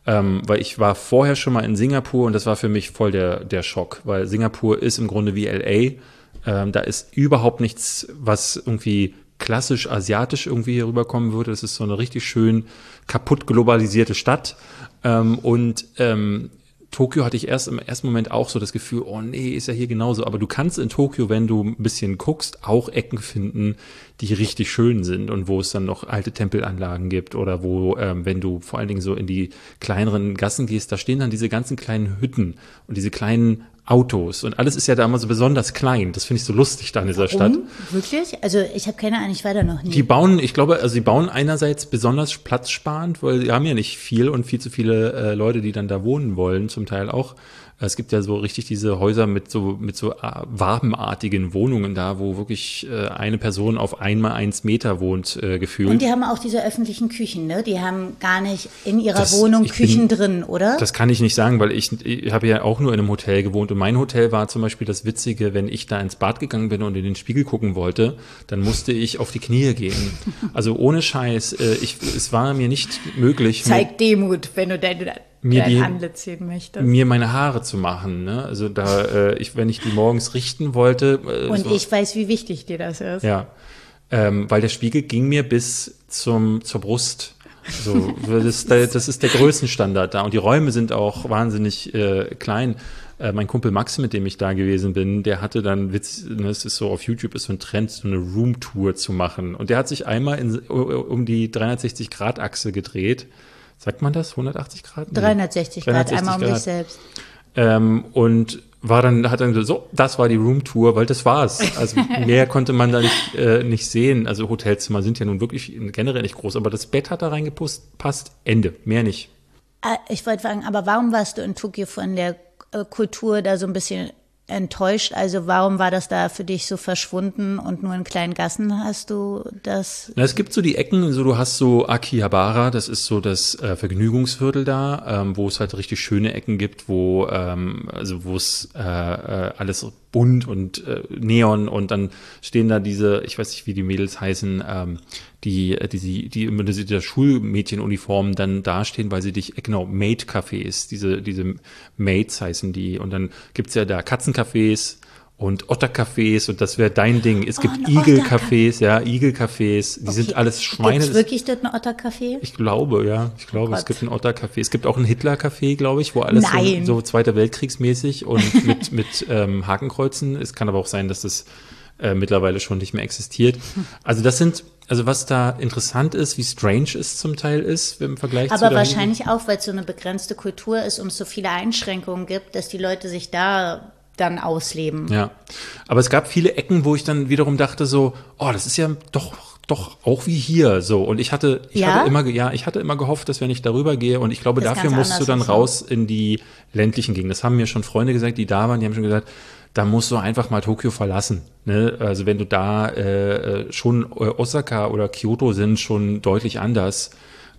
Ähm, weil ich war vorher schon mal in Singapur und das war für mich voll der, der Schock, weil Singapur ist im Grunde wie LA. Ähm, da ist überhaupt nichts, was irgendwie klassisch asiatisch irgendwie hier rüberkommen würde. Das ist so eine richtig schön kaputt globalisierte Stadt. Ähm, und ähm, Tokio hatte ich erst im ersten Moment auch so das Gefühl, oh nee, ist ja hier genauso. Aber du kannst in Tokio, wenn du ein bisschen guckst, auch Ecken finden, die richtig schön sind und wo es dann noch alte Tempelanlagen gibt oder wo, ähm, wenn du vor allen Dingen so in die kleineren Gassen gehst, da stehen dann diese ganzen kleinen Hütten und diese kleinen Autos und alles ist ja da immer so besonders klein. Das finde ich so lustig da in dieser Stadt. Warum? Wirklich? Also ich habe keine Ahnung, ich war da noch nie. Die bauen, ich glaube, also sie bauen einerseits besonders platzsparend, weil sie haben ja nicht viel und viel zu viele äh, Leute, die dann da wohnen wollen, zum Teil auch. Es gibt ja so richtig diese Häuser mit so mit so äh, wabenartigen Wohnungen da, wo wirklich äh, eine Person auf einmal eins Meter wohnt, äh, gefühlt. Und die haben auch diese öffentlichen Küchen, ne? Die haben gar nicht in ihrer Das- Wohnung ich bin- Küchen drin, oder? Das kann ich nicht sagen, weil ich, ich habe ja auch nur in einem Hotel gewohnt und mein Hotel war zum Beispiel das Witzige, wenn ich da ins Bad gegangen bin und in den Spiegel gucken wollte, dann musste ich auf die Knie gehen. Also ohne Scheiß, äh, ich, es war mir nicht möglich, Zeig Demut, wenn du dein, Mir die- Antlitz sehen möchtest. mir meine Haare zu machen. Ne? Also da, äh, ich, wenn ich die morgens richten wollte, äh, Und so, ich weiß, wie wichtig dir das ist. ja, ähm, weil der Spiegel ging mir bis zum zur Brust. So, das, ist der, das ist der Größenstandard da und die Räume sind auch wahnsinnig äh, klein. Äh, mein Kumpel Max, mit dem ich da gewesen bin, der hatte dann Witz, ne, es ist so auf YouTube ist so ein Trend, so eine Roomtour zu machen und der hat sich einmal in, um die 360 Grad Achse gedreht. Sagt man das? 180 Grad? Nee. 360 Grad, 360 einmal um Grad. dich selbst. Ähm, und war dann, hat dann so, so, das war die Roomtour, weil das war's. Also mehr konnte man da nicht, äh, nicht sehen. Also Hotelzimmer sind ja nun wirklich generell nicht groß, aber das Bett hat da reingepasst, passt, Ende, mehr nicht. Ah, Ich wollte fragen, aber warum warst du in Tokio von der äh, Kultur da so ein bisschen enttäuscht? Also warum war das da für dich so verschwunden und nur in kleinen Gassen hast du das? Na, es gibt so die Ecken, so du hast so Akihabara, das ist so das äh, Vergnügungsviertel da, ähm, wo es halt richtig schöne Ecken gibt, wo ähm, also wo es äh, äh, alles bunt und äh, Neon und dann stehen da diese, ich weiß nicht, wie die Mädels heißen, ähm, die äh, die die, die immer diese dieser Schulmädchenuniformen dann dastehen, weil sie dich äh, genau Maid-Cafés, diese diese Maids heißen die. Und dann gibt's ja da Katzencafés und Ottercafés und das wäre dein Ding. Es gibt ein Igel-Cafés, ja, Igel-Cafés, die sind alles Schweine. Gibt's wirklich dort ein Ottercafé? Ich glaube, ja. Ich glaube, Oh es gibt ein Otter-Café. Es gibt auch ein Hitler-Café, glaube ich, wo alles so, Nein. so Zweiter Weltkriegsmäßig und mit, mit ähm, Hakenkreuzen. Es kann aber auch sein, dass das äh, mittlerweile schon nicht mehr existiert. Also das sind, also was da interessant ist, wie strange es zum Teil ist im Vergleich zu Aber wahrscheinlich auch, weil es so eine begrenzte Kultur ist und es so viele Einschränkungen gibt, dass die Leute sich da dann ausleben. Ja, aber es gab viele Ecken, wo ich dann wiederum dachte so, oh, das ist ja doch doch auch wie hier so. Und ich hatte, ich Ja? hatte immer, ja, ich hatte immer gehofft, dass wenn ich darüber gehe und ich glaube, Das dafür musst du dann ne? raus in die ländlichen Gegenden. Das haben mir schon Freunde gesagt, die da waren, die haben schon gesagt, da musst du einfach mal Tokio verlassen. Ne? Also wenn du da äh, äh, schon äh, Osaka oder Kyoto sind schon deutlich anders.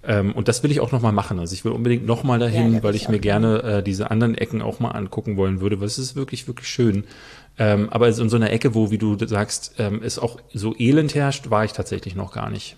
Ähm, und das will ich auch noch mal machen. Also ich will unbedingt noch mal Ja, dahin, da will weil ich mir gerne äh, diese anderen Ecken auch mal angucken wollen würde. weil es ist wirklich, wirklich schön. Ähm, aber in so einer Ecke, wo, wie du sagst, ähm, es auch so elend herrscht, war ich tatsächlich noch gar nicht.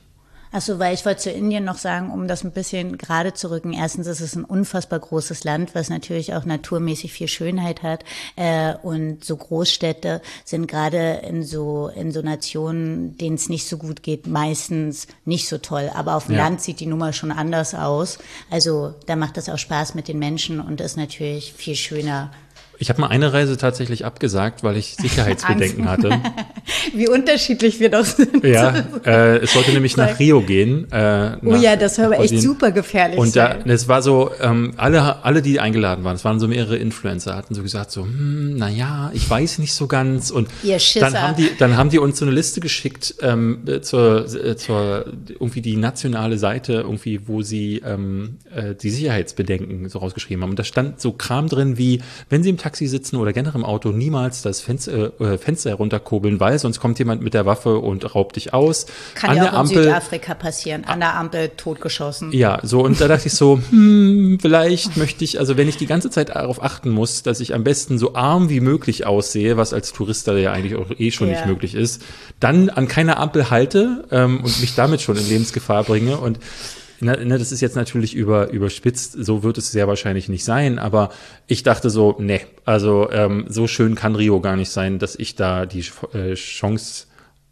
Achso, weil ich wollte zu Indien noch sagen, um das ein bisschen gerade zu rücken. Erstens ist es ein unfassbar großes Land, was natürlich auch naturmäßig viel Schönheit hat. Äh, und so Großstädte sind gerade in so, in so Nationen, denen es nicht so gut geht, meistens nicht so toll. Aber auf dem Ja. Land sieht die Nummer schon anders aus. Also da macht es auch Spaß mit den Menschen und ist natürlich viel schöner. Ich habe mal eine Reise tatsächlich abgesagt, weil ich Sicherheitsbedenken hatte. Wie unterschiedlich wir doch sind. Ja, äh, es sollte nämlich nach. Rio gehen. Äh, Oh nach ja, das soll aber echt super gefährlich Und da, es war so, ähm, alle, alle, die eingeladen waren, es waren so mehrere Influencer, hatten so gesagt, so, hm, na ja, ich weiß nicht so ganz. Und Ihr Schisser. dann haben die, dann haben die uns so eine Liste geschickt ähm, äh, zur, äh, zur irgendwie die nationale Seite, irgendwie, wo sie ähm, äh, die Sicherheitsbedenken so rausgeschrieben haben. Und da stand so Kram drin wie, wenn sie im Taxi sitzen oder generell im Auto, niemals das Fenster, äh, Fenster herunterkurbeln, weil sonst kommt jemand mit der Waffe und raubt dich aus. Kann An ja der auch in Ampel Südafrika passieren. An der Ampel totgeschossen. ja, so und da dachte ich so, hm, vielleicht möchte ich, also wenn ich die ganze Zeit darauf achten muss, dass ich am besten so arm wie möglich aussehe, was als Tourist da ja eigentlich auch eh schon Ja. nicht möglich ist, dann an keiner Ampel halte ähm, und mich damit schon in Lebensgefahr bringe und na, na, das ist jetzt natürlich über, überspitzt, so wird es sehr wahrscheinlich nicht sein, aber ich dachte so, nee, also ähm, so schön kann Rio gar nicht sein, dass ich da die äh, Chance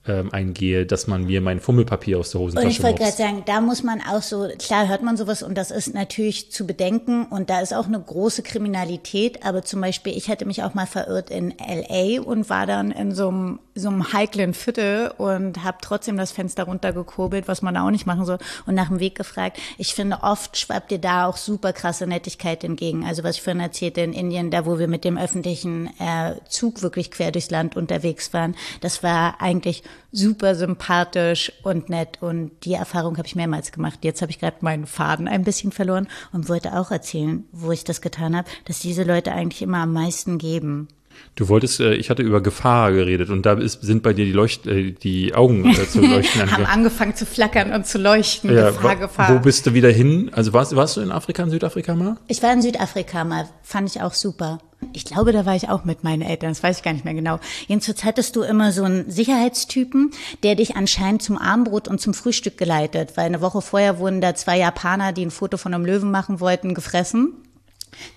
ähm, eingehe, dass man mir mein Fummelpapier aus der Und ich Hosentasche wollte gerade sagen, da muss man auch so, klar hört man sowas und das ist natürlich zu bedenken und da ist auch eine große Kriminalität, aber zum Beispiel, ich hätte mich auch mal verirrt in L.A. und war dann in so einem, so einem heiklen Viertel und habe trotzdem das Fenster runtergekurbelt, was man da auch nicht machen soll und nach dem Weg gefragt. Ich finde, oft schwappt dir da auch super krasse Nettigkeit entgegen. Also was ich vorhin erzählte in Indien, da wo wir mit dem öffentlichen äh, Zug wirklich quer durchs Land unterwegs waren, das war eigentlich super sympathisch und nett und die Erfahrung habe ich mehrmals gemacht. Jetzt habe ich gerade meinen Faden ein bisschen verloren und wollte auch erzählen, wo ich das getan habe, dass diese Leute eigentlich immer am meisten geben. Du wolltest, äh, ich hatte über Gefahr geredet und da ist, sind bei dir die Leucht, äh, die Augen äh, zu leuchten. Haben angefangen. angefangen zu flackern und zu leuchten. ja, Gefahr, Gefahr. Wo bist du wieder hin? Also warst, warst du in Afrika, in Südafrika mal? Ich war in Südafrika mal, fand ich auch super. Ich glaube, da war ich auch mit meinen Eltern, das weiß ich gar nicht mehr genau. Jedenfalls hattest du immer so einen Sicherheitstypen, der dich anscheinend zum Abendbrot und zum Frühstück geleitet, weil eine Woche vorher wurden da zwei Japaner, die ein Foto von einem Löwen machen wollten, gefressen.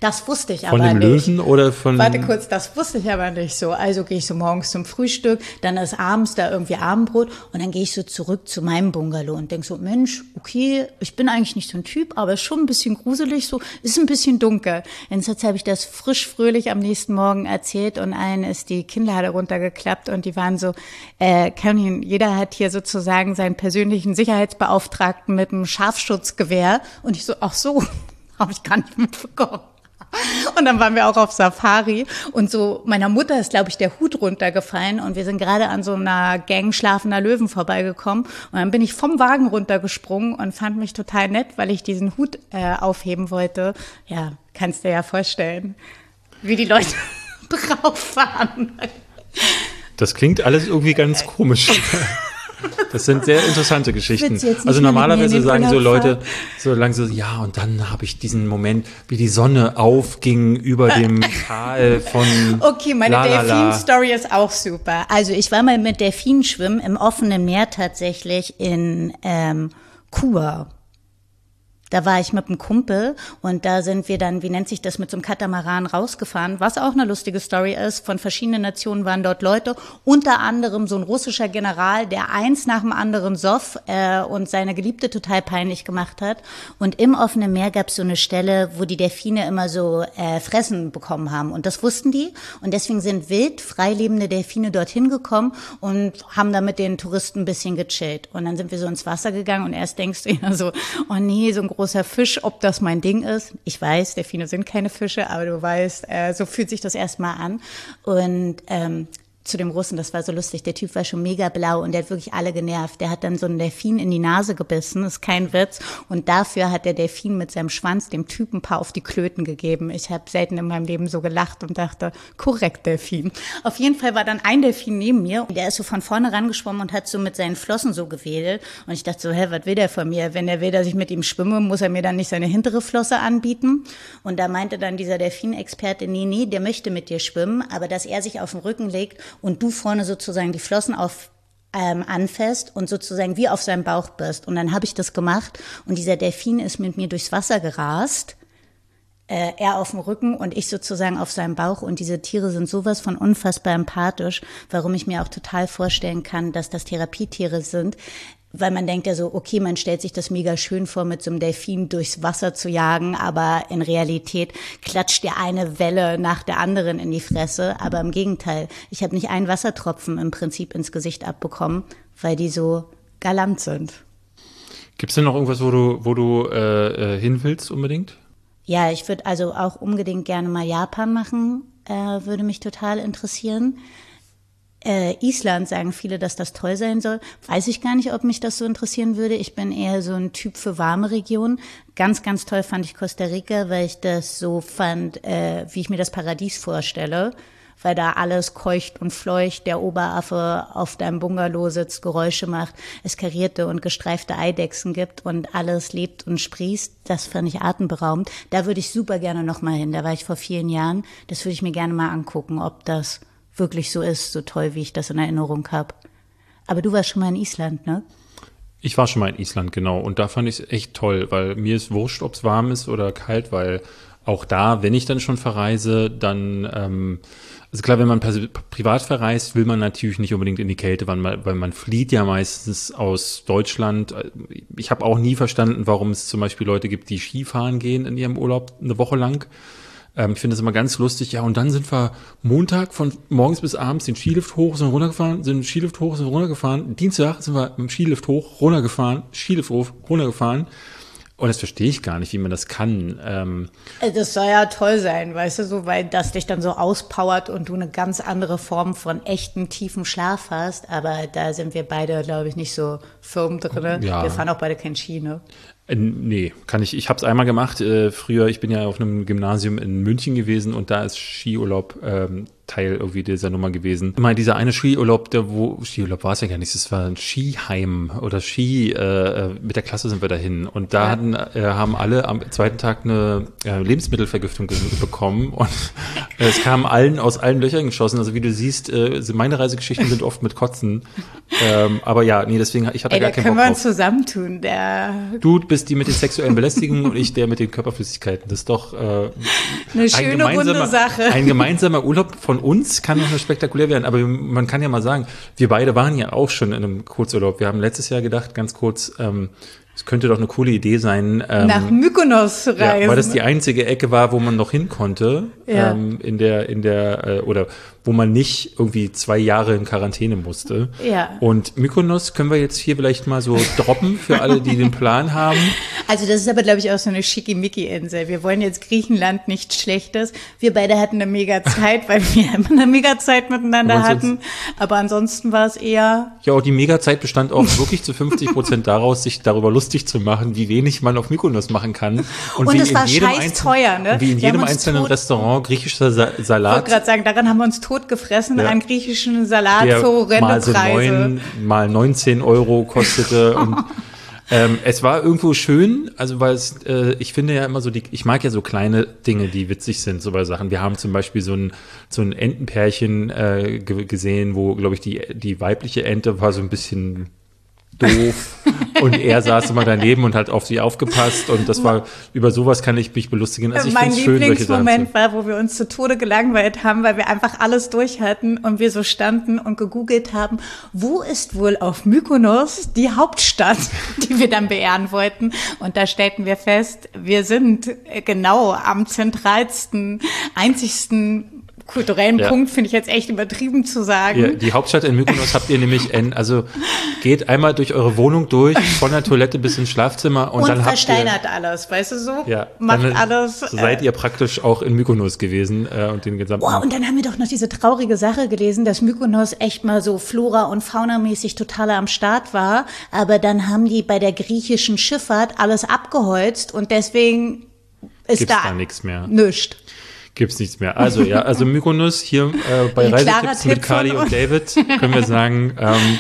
Das wusste ich Von aber dem nicht. Löwen oder von. Warte kurz, das wusste ich aber nicht so. Also gehe ich so morgens zum Frühstück, dann ist abends da irgendwie Abendbrot und dann gehe ich so zurück zu meinem Bungalow und denk so, Mensch, okay, ich bin eigentlich nicht so ein Typ, aber ist schon ein bisschen gruselig, so ist ein bisschen dunkel. Jedenfalls habe ich das frisch fröhlich am nächsten Morgen erzählt und allen ist die Kinnlade runtergeklappt und die waren so, äh, Caroline, jeder hat hier sozusagen seinen persönlichen Sicherheitsbeauftragten mit einem Scharfschutzgewehr und ich so, ach so, habe ich gar nicht mitbekommen. Und dann waren wir auch auf Safari und so meiner Mutter ist, glaube ich, der Hut runtergefallen und wir sind gerade an so einer Gang schlafender Löwen vorbeigekommen und dann bin ich vom Wagen runtergesprungen und fand mich total nett, weil ich diesen Hut äh, aufheben wollte. Ja, kannst dir ja vorstellen, wie die Leute drauf waren. Das klingt alles irgendwie ganz komisch. Das sind sehr interessante Geschichten. Also normalerweise sagen so Leute, so lang so, ja, und dann habe ich diesen Moment, wie die Sonne aufging über dem Tal von Okay, meine. Delfin-Story ist auch super. Also ich war mal mit Delfinen schwimmen im offenen Meer tatsächlich in ähm, Kuba. Da war ich mit einem Kumpel und da sind wir dann, wie nennt sich das, mit so einem Katamaran rausgefahren, was auch eine lustige Story ist. Von verschiedenen Nationen waren dort Leute, unter anderem so ein russischer General, der eins nach dem anderen soff äh, und seine Geliebte total peinlich gemacht hat. Und im offenen Meer gab es so eine Stelle, wo die Delfine immer so äh, Fressen bekommen haben. Und das wussten die. Und deswegen sind wild freilebende Delfine dorthin gekommen und haben da mit den Touristen ein bisschen gechillt. Und dann sind wir so ins Wasser gegangen und erst denkst du ja so, oh nee, so ein großer Fisch, ob das mein Ding ist. Ich weiß, Delfine sind keine Fische, aber du weißt, äh, so fühlt sich das erstmal an. Und ähm, zu dem Russen, das war so lustig. Der Typ war schon mega blau und der hat wirklich alle genervt. Der hat dann so einen Delfin in die Nase gebissen, ist kein Witz. Und dafür hat der Delfin mit seinem Schwanz dem Typen ein paar auf die Klöten gegeben. Ich habe selten in meinem Leben so gelacht und dachte, korrekt, Delfin. Auf jeden Fall war dann ein Delfin neben mir und der ist so von vorne rangeschwommen und hat so mit seinen Flossen so gewedelt. Und ich dachte so, hä, was will der von mir? Wenn er will, dass ich mit ihm schwimme, muss er mir dann nicht seine hintere Flosse anbieten. Und da meinte dann dieser Delfinexperte, nee, nee, der möchte mit dir schwimmen, aber dass er sich auf den Rücken legt und du vorne sozusagen die Flossen auf ähm, anfasst und sozusagen wie auf seinem Bauch bist. Und dann habe ich das gemacht und dieser Delfin ist mit mir durchs Wasser gerast. Äh, er auf dem Rücken und ich sozusagen auf seinem Bauch. Und diese Tiere sind sowas von unfassbar empathisch, warum ich mir auch total vorstellen kann, dass das Therapietiere sind, weil man denkt ja so, okay, man stellt sich das mega schön vor, mit so einem Delfin durchs Wasser zu jagen, aber in Realität klatscht dir eine Welle nach der anderen in die Fresse. Aber im Gegenteil, ich habe nicht einen Wassertropfen im Prinzip ins Gesicht abbekommen, weil die so galant sind. Gibt es denn noch irgendwas, wo du, wo du äh, äh hin willst unbedingt? Ja, ich würde also auch unbedingt gerne mal Japan machen, äh, würde mich total interessieren. Äh, Island sagen viele, dass das toll sein soll. Weiß ich gar nicht, ob mich das so interessieren würde. Ich bin eher so ein Typ für warme Regionen. Ganz, ganz toll fand ich Costa Rica, weil ich das so fand, äh, wie ich mir das Paradies vorstelle. Weil da alles keucht und fleucht, der Oberaffe auf deinem Bungalow sitzt, Geräusche macht, es karierte und gestreifte Eidechsen gibt und alles lebt und sprießt. Das fand ich atemberaubend. Da würde ich super gerne nochmal hin. Da war ich vor vielen Jahren. Das würde ich mir gerne mal angucken, ob das wirklich so ist, so toll, wie ich das in Erinnerung habe. Aber du warst schon mal in Island, ne? Ich war schon mal in Island, genau. Und da fand ich es echt toll, weil mir ist wurscht, ob es warm ist oder kalt, weil auch da, wenn ich dann schon verreise, dann, ähm, also klar, wenn man privat verreist, will man natürlich nicht unbedingt in die Kälte, weil man, weil man flieht ja meistens aus Deutschland. Ich habe auch nie verstanden, warum es zum Beispiel Leute gibt, die Skifahren gehen in ihrem Urlaub eine Woche lang ähm, ich finde das immer ganz lustig. Ja, und dann sind wir Montag von morgens bis abends den Skilift hoch, sind runtergefahren, sind Skilift hoch, sind runtergefahren. Dienstag sind wir dem Skilift hoch, runtergefahren, Skilift hoch, runtergefahren. Und das verstehe ich gar nicht, wie man das kann. Ähm äh, das soll ja toll sein, weißt du, so, weil das dich dann so auspowert und du eine ganz andere Form von echten tiefen Schlaf hast. Aber da sind wir beide, glaube ich, nicht so firm drin. Ja. Wir fahren auch beide kein Ski, ne? Äh, nee, kann ich. Ich habe es einmal gemacht. Äh, früher, ich bin ja auf einem Gymnasium in München gewesen und da ist Skiurlaub ähm, Teil irgendwie dieser Nummer gewesen. Immer dieser eine Skiurlaub, der wo Skiurlaub war es ja gar nicht, es war ein Skiheim oder Ski. Äh, äh, mit der Klasse sind wir dahin und da hatten, äh, haben alle am zweiten Tag eine äh, Lebensmittelvergiftung bekommen und es kam allen aus allen Löchern geschossen. Also wie du siehst, äh, meine Reisegeschichten sind oft mit Kotzen. Ähm, aber ja, nee, deswegen ich hatte Ey, gar keinen Bock können wir uns zusammentun. Der du bist die mit den sexuellen Belästigungen und ich der mit den Körperflüssigkeiten. Das ist doch äh, eine schöne runde Sache. Ein gemeinsamer Urlaub von von uns kann noch spektakulär werden, aber man kann ja mal sagen, wir beide waren ja auch schon in einem Kurzurlaub. Wir haben letztes Jahr gedacht, ganz kurz, ähm, es könnte doch eine coole Idee sein. Ähm, Nach Mykonos reisen. Ja, weil das die einzige Ecke war, wo man noch hin konnte. Ja. Ähm, in der, in der, äh, oder wo man nicht irgendwie zwei Jahre in Quarantäne musste. Ja. Und Mykonos können wir jetzt hier vielleicht mal so droppen für alle, die den Plan haben. Also das ist aber, glaube ich, auch so eine schickimicki-Insel. Wir wollen jetzt Griechenland nichts Schlechtes. Wir beide hatten eine mega Zeit, weil wir immer eine mega Zeit miteinander aber hatten. Aber ansonsten war es eher... Ja, auch die mega Zeit bestand auch wirklich zu 50 Prozent daraus, sich darüber lustig zu machen, wie wenig man auf Mykonos machen kann. Und, und es war scheiß teuer, ne? Wie in jedem einzelnen Restaurant griechischer Salat. Ich wollte gerade sagen, daran haben wir uns tot tot gefressen ja. an griechischen Salat Der so Mal, so neun, mal 19 Euro kostete und ähm, es war irgendwo schön, also weil es, äh, ich finde ja immer so die, ich mag ja so kleine Dinge, die witzig sind, so bei Sachen. Wir haben zum Beispiel so ein so ein Entenpärchen äh, gesehen, wo glaube ich die die weibliche Ente war so ein bisschen doof. und er saß immer daneben und hat auf sie aufgepasst. Und das war, über sowas kann ich mich belustigen. Also ich mein Lieblingsmoment war, wo wir uns zu Tode gelangweilt haben, weil wir einfach alles durch hatten und wir so standen und gegoogelt haben, wo ist wohl auf Mykonos die Hauptstadt, die wir dann beehren wollten. Und da stellten wir fest, wir sind genau am zentralsten, einzigsten kulturellen Ja. Punkt finde ich jetzt echt übertrieben zu sagen. Ihr, die Hauptstadt in Mykonos habt ihr nämlich, in, also geht einmal durch eure Wohnung durch, von der Toilette bis ins Schlafzimmer und, und dann habt versteinert alles, weißt du so? ihr, ja, Macht dann alles. seid ihr praktisch auch in Mykonos gewesen äh, und den gesamten. Boah, und dann haben wir doch noch diese traurige Sache gelesen, dass Mykonos echt mal so Flora- und Faunamäßig total am Start war. Aber dann haben die bei der griechischen Schifffahrt alles abgeholzt und deswegen ist Gibt's da, da nichts mehr. Nischt. Gibt's nichts mehr. Also ja, also Mykonos hier äh, bei Reisetipps mit Kali und. David können wir sagen, ähm,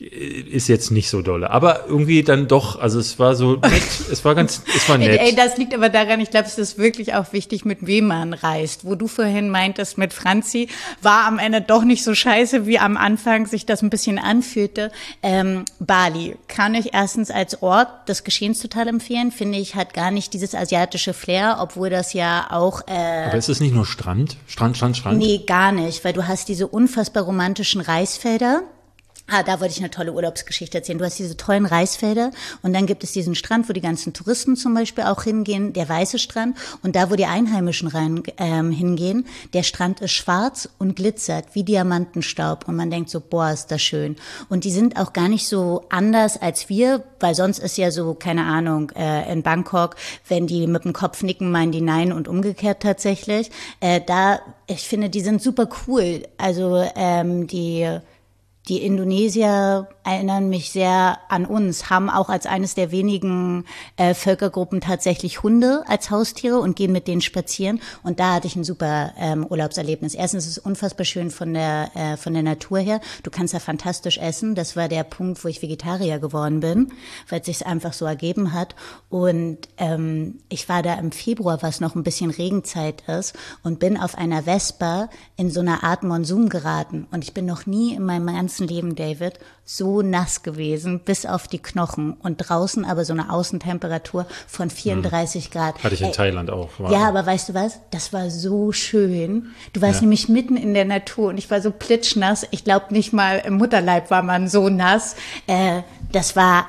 ist jetzt nicht so dolle. Aber irgendwie dann doch, also es war so nett, es war ganz, es war nett. Ey, das liegt aber daran, ich glaube, es ist wirklich auch wichtig, mit wem man reist. Wo du vorhin meintest mit Franzi, war am Ende doch nicht so scheiße, wie am Anfang sich das ein bisschen anfühlte. Ähm, Bali kann ich erstens als Ort des Geschehens total empfehlen. Finde ich, hat gar nicht dieses asiatische Flair, obwohl das ja auch äh, Aber ist es nicht nur Strand? Strand, Strand, Strand? Nee, gar nicht, weil du hast diese unfassbar romantischen Reisfelder. Ah, da wollte ich eine tolle Urlaubsgeschichte erzählen. Du hast diese tollen Reisfelder und dann gibt es diesen Strand, wo die ganzen Touristen zum Beispiel auch hingehen, der weiße Strand. Und da, wo die Einheimischen rein, ähm, hingehen, der Strand ist schwarz und glitzert wie Diamantenstaub. Und man denkt so, boah, ist das schön. Und die sind auch gar nicht so anders als wir, weil sonst ist ja so, keine Ahnung, äh, in Bangkok, wenn die mit dem Kopf nicken, meinen die nein und umgekehrt tatsächlich. Äh, da, ich finde, die sind super cool. Also ähm, die die Indonesier erinnern mich sehr an uns, haben auch als eines der wenigen äh, Völkergruppen tatsächlich Hunde als Haustiere und gehen mit denen spazieren. Und da hatte ich ein super ähm, Urlaubserlebnis. Erstens ist es unfassbar schön von der, äh, von der Natur her. Du kannst da fantastisch essen. Das war der Punkt, wo ich Vegetarier geworden bin, weil es sich einfach so ergeben hat. Und ähm, ich war da im Februar, was noch ein bisschen Regenzeit ist, und bin auf einer Vespa in so einer Art Monsum geraten. Und ich bin noch nie in meinem ganzen Leben, David, so nass gewesen, bis auf die Knochen. Und draußen aber so eine Außentemperatur von 34 Grad. Hatte ich in Ey, Thailand auch. War- ja, aber weißt du was? Das war so schön. Du warst Ja. nämlich mitten in der Natur und ich war so plitschnass. Ich glaube nicht mal im Mutterleib war man so nass. Äh, das war,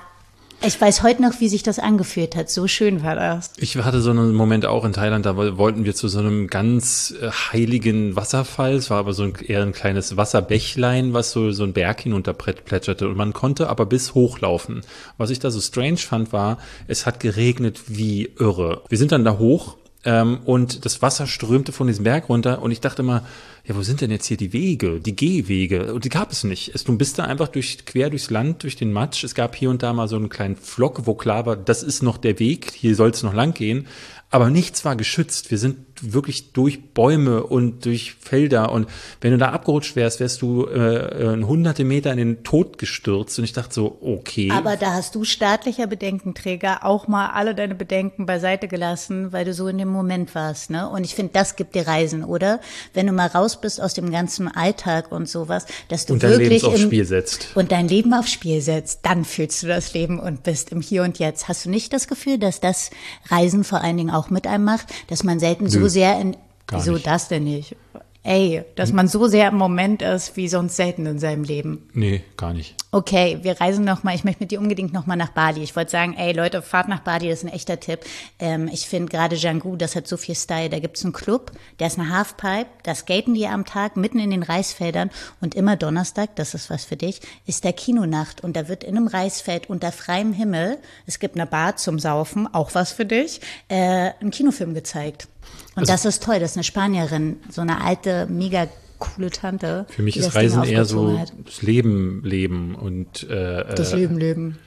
ich weiß heute noch, wie sich das angefühlt hat. So schön war das. Ich hatte so einen Moment auch in Thailand, da woll- wollten wir zu so einem ganz äh, heiligen Wasserfall. Es war aber so ein, eher ein kleines Wasserbächlein, was so, so einen Berg hinunter plätscherte. Und man konnte aber bis hochlaufen. Was ich da so strange fand, war, es hat geregnet wie irre. Wir sind dann da hoch ähm, und das Wasser strömte von diesem Berg runter und ich dachte immer, ja, wo sind denn jetzt hier die Wege, die Gehwege? Und die gab es nicht. Es, du bist da einfach durch, quer durchs Land, durch den Matsch. Es gab hier und da mal so einen kleinen Flock, wo klar war, das ist noch der Weg, hier soll es noch lang gehen. Aber nichts war geschützt. Wir sind wirklich durch Bäume und durch Felder. Und wenn du da abgerutscht wärst, wärst du äh, äh, hunderte Meter in den Tod gestürzt. Und ich dachte so, okay. Aber da hast du staatlicher Bedenkenträger auch mal alle deine Bedenken beiseite gelassen, weil du so in dem Moment warst, ne? Und ich finde, das gibt dir Reisen, oder? Wenn du mal raus bist aus dem ganzen Alltag und sowas, dass du und dein Leben wirklich aufs im, Spiel setzt. und dein Leben aufs Spiel setzt, dann fühlst du das Leben und bist im Hier und Jetzt. Hast du nicht das Gefühl, dass das Reisen vor allen Dingen auch mit einem macht, dass man selten so Nö, sehr in gar wieso nicht. das denn nicht? Ey, dass man so sehr im Moment ist wie sonst selten in seinem Leben. Nee, gar nicht. Okay, wir reisen noch mal. Ich möchte mit dir unbedingt noch mal nach Bali. Ich wollte sagen, ey Leute, fahrt nach Bali, das ist ein echter Tipp. Ähm, ich finde gerade Django, das hat so viel Style. Da gibt's einen Club, der ist eine Halfpipe, da skaten die am Tag mitten in den Reisfeldern und immer Donnerstag, das ist was für dich, ist der Kinonacht und da wird in einem Reisfeld unter freiem Himmel, es gibt eine Bar zum Saufen, auch was für dich, äh, ein Kinofilm gezeigt. Und Also das ist toll, das ist eine Spanierin, so eine alte, mega coole Tante. Für mich ist das Reisen eher so hat. das Leben leben und äh, Das äh, Leben leben.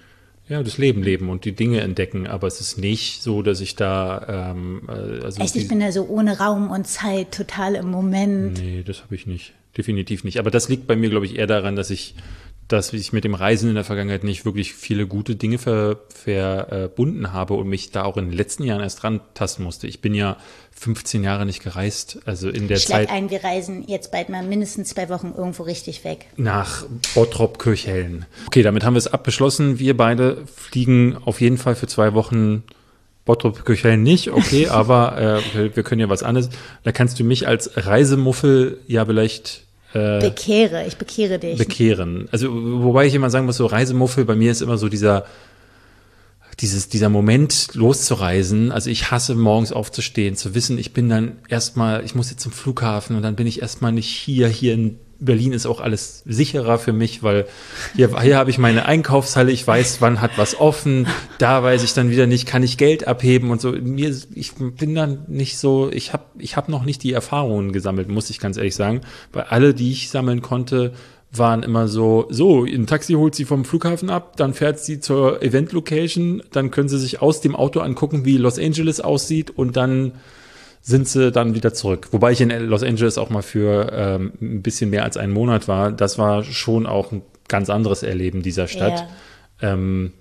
Ja, das Leben leben und die Dinge entdecken, aber es ist nicht so, dass ich da ähm, äh, also Echt, ich bin da so ohne Raum und Zeit, total im Moment. Nee, das habe ich nicht. Definitiv nicht. Aber das liegt bei mir, glaube ich, eher daran, dass ich, dass ich mit dem Reisen in der Vergangenheit nicht wirklich viele gute Dinge ver, verbunden habe und mich da auch in den letzten Jahren erst rantasten musste. Ich bin ja 15 Jahre nicht gereist, also in der Schlag Zeit ein, wir reisen jetzt bald mal mindestens zwei Wochen irgendwo richtig weg. nach Bottrop Kirchhellen. Okay, damit haben wir es abgeschlossen. Wir beide fliegen auf jeden Fall für zwei Wochen Bottrop Kirchhellen nicht, okay, aber äh, wir, wir können ja was anderes. Da kannst du mich als Reisemuffel ja vielleicht äh, Bekehre, ich bekehre dich. bekehren. Also, wobei ich immer sagen muss, so Reisemuffel, bei mir ist immer so dieser, dieses, dieser Moment loszureisen, also ich hasse morgens aufzustehen, zu wissen, ich bin dann erstmal, ich muss jetzt zum Flughafen und dann bin ich erstmal nicht hier, hier in Berlin ist auch alles sicherer für mich, weil hier, hier habe ich meine Einkaufshalle, ich weiß, wann hat was offen, da weiß ich dann wieder nicht, kann ich Geld abheben und so. Mir, ich bin dann nicht so, ich habe ich hab noch nicht die Erfahrungen gesammelt, muss ich ganz ehrlich sagen, weil alle, die ich sammeln konnte, waren immer so, so, ein Taxi holt sie vom Flughafen ab, dann fährt sie zur Event-Location, dann können sie sich aus dem Auto angucken, wie Los Angeles aussieht und dann sind sie dann wieder zurück. Wobei ich in Los Angeles auch mal für ähm, ein bisschen mehr als einen Monat war. Das war schon auch ein ganz anderes Erleben dieser Stadt. Ja. Ähm,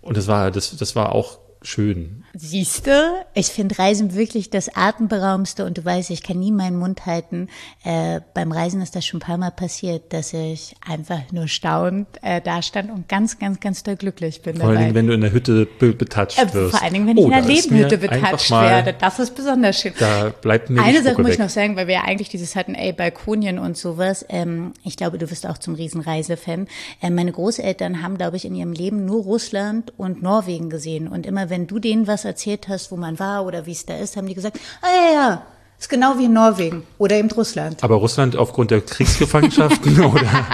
und das war, das, das war auch schön. Siehst du, ich finde Reisen wirklich das Atemberaubendste und du weißt, ich kann nie meinen Mund halten. Äh, beim Reisen ist das schon ein paar Mal passiert, dass ich einfach nur staunend äh, da stand und ganz, ganz, ganz doll glücklich bin. Vor allen Dingen, wenn du in der Hütte be betatscht äh, wirst. Vor allen Dingen, wenn oh, ich in der Nebenhütte betatscht werde. Das ist besonders schön. Da bleibt mir Eine Sache muss ich noch sagen, weil wir ja eigentlich dieses hatten, ey, Balkonien und sowas. Ähm, ich glaube, du wirst auch zum Riesenreisefan. Äh, meine Großeltern haben, glaube ich, in ihrem Leben nur Russland und Norwegen gesehen. Und immer wenn du denen was erzählt hast, wo man war oder wie es da ist, haben die gesagt, ah ja, ja, ist genau wie in Norwegen oder eben Russland. Aber Russland aufgrund der Kriegsgefangenschaften oder?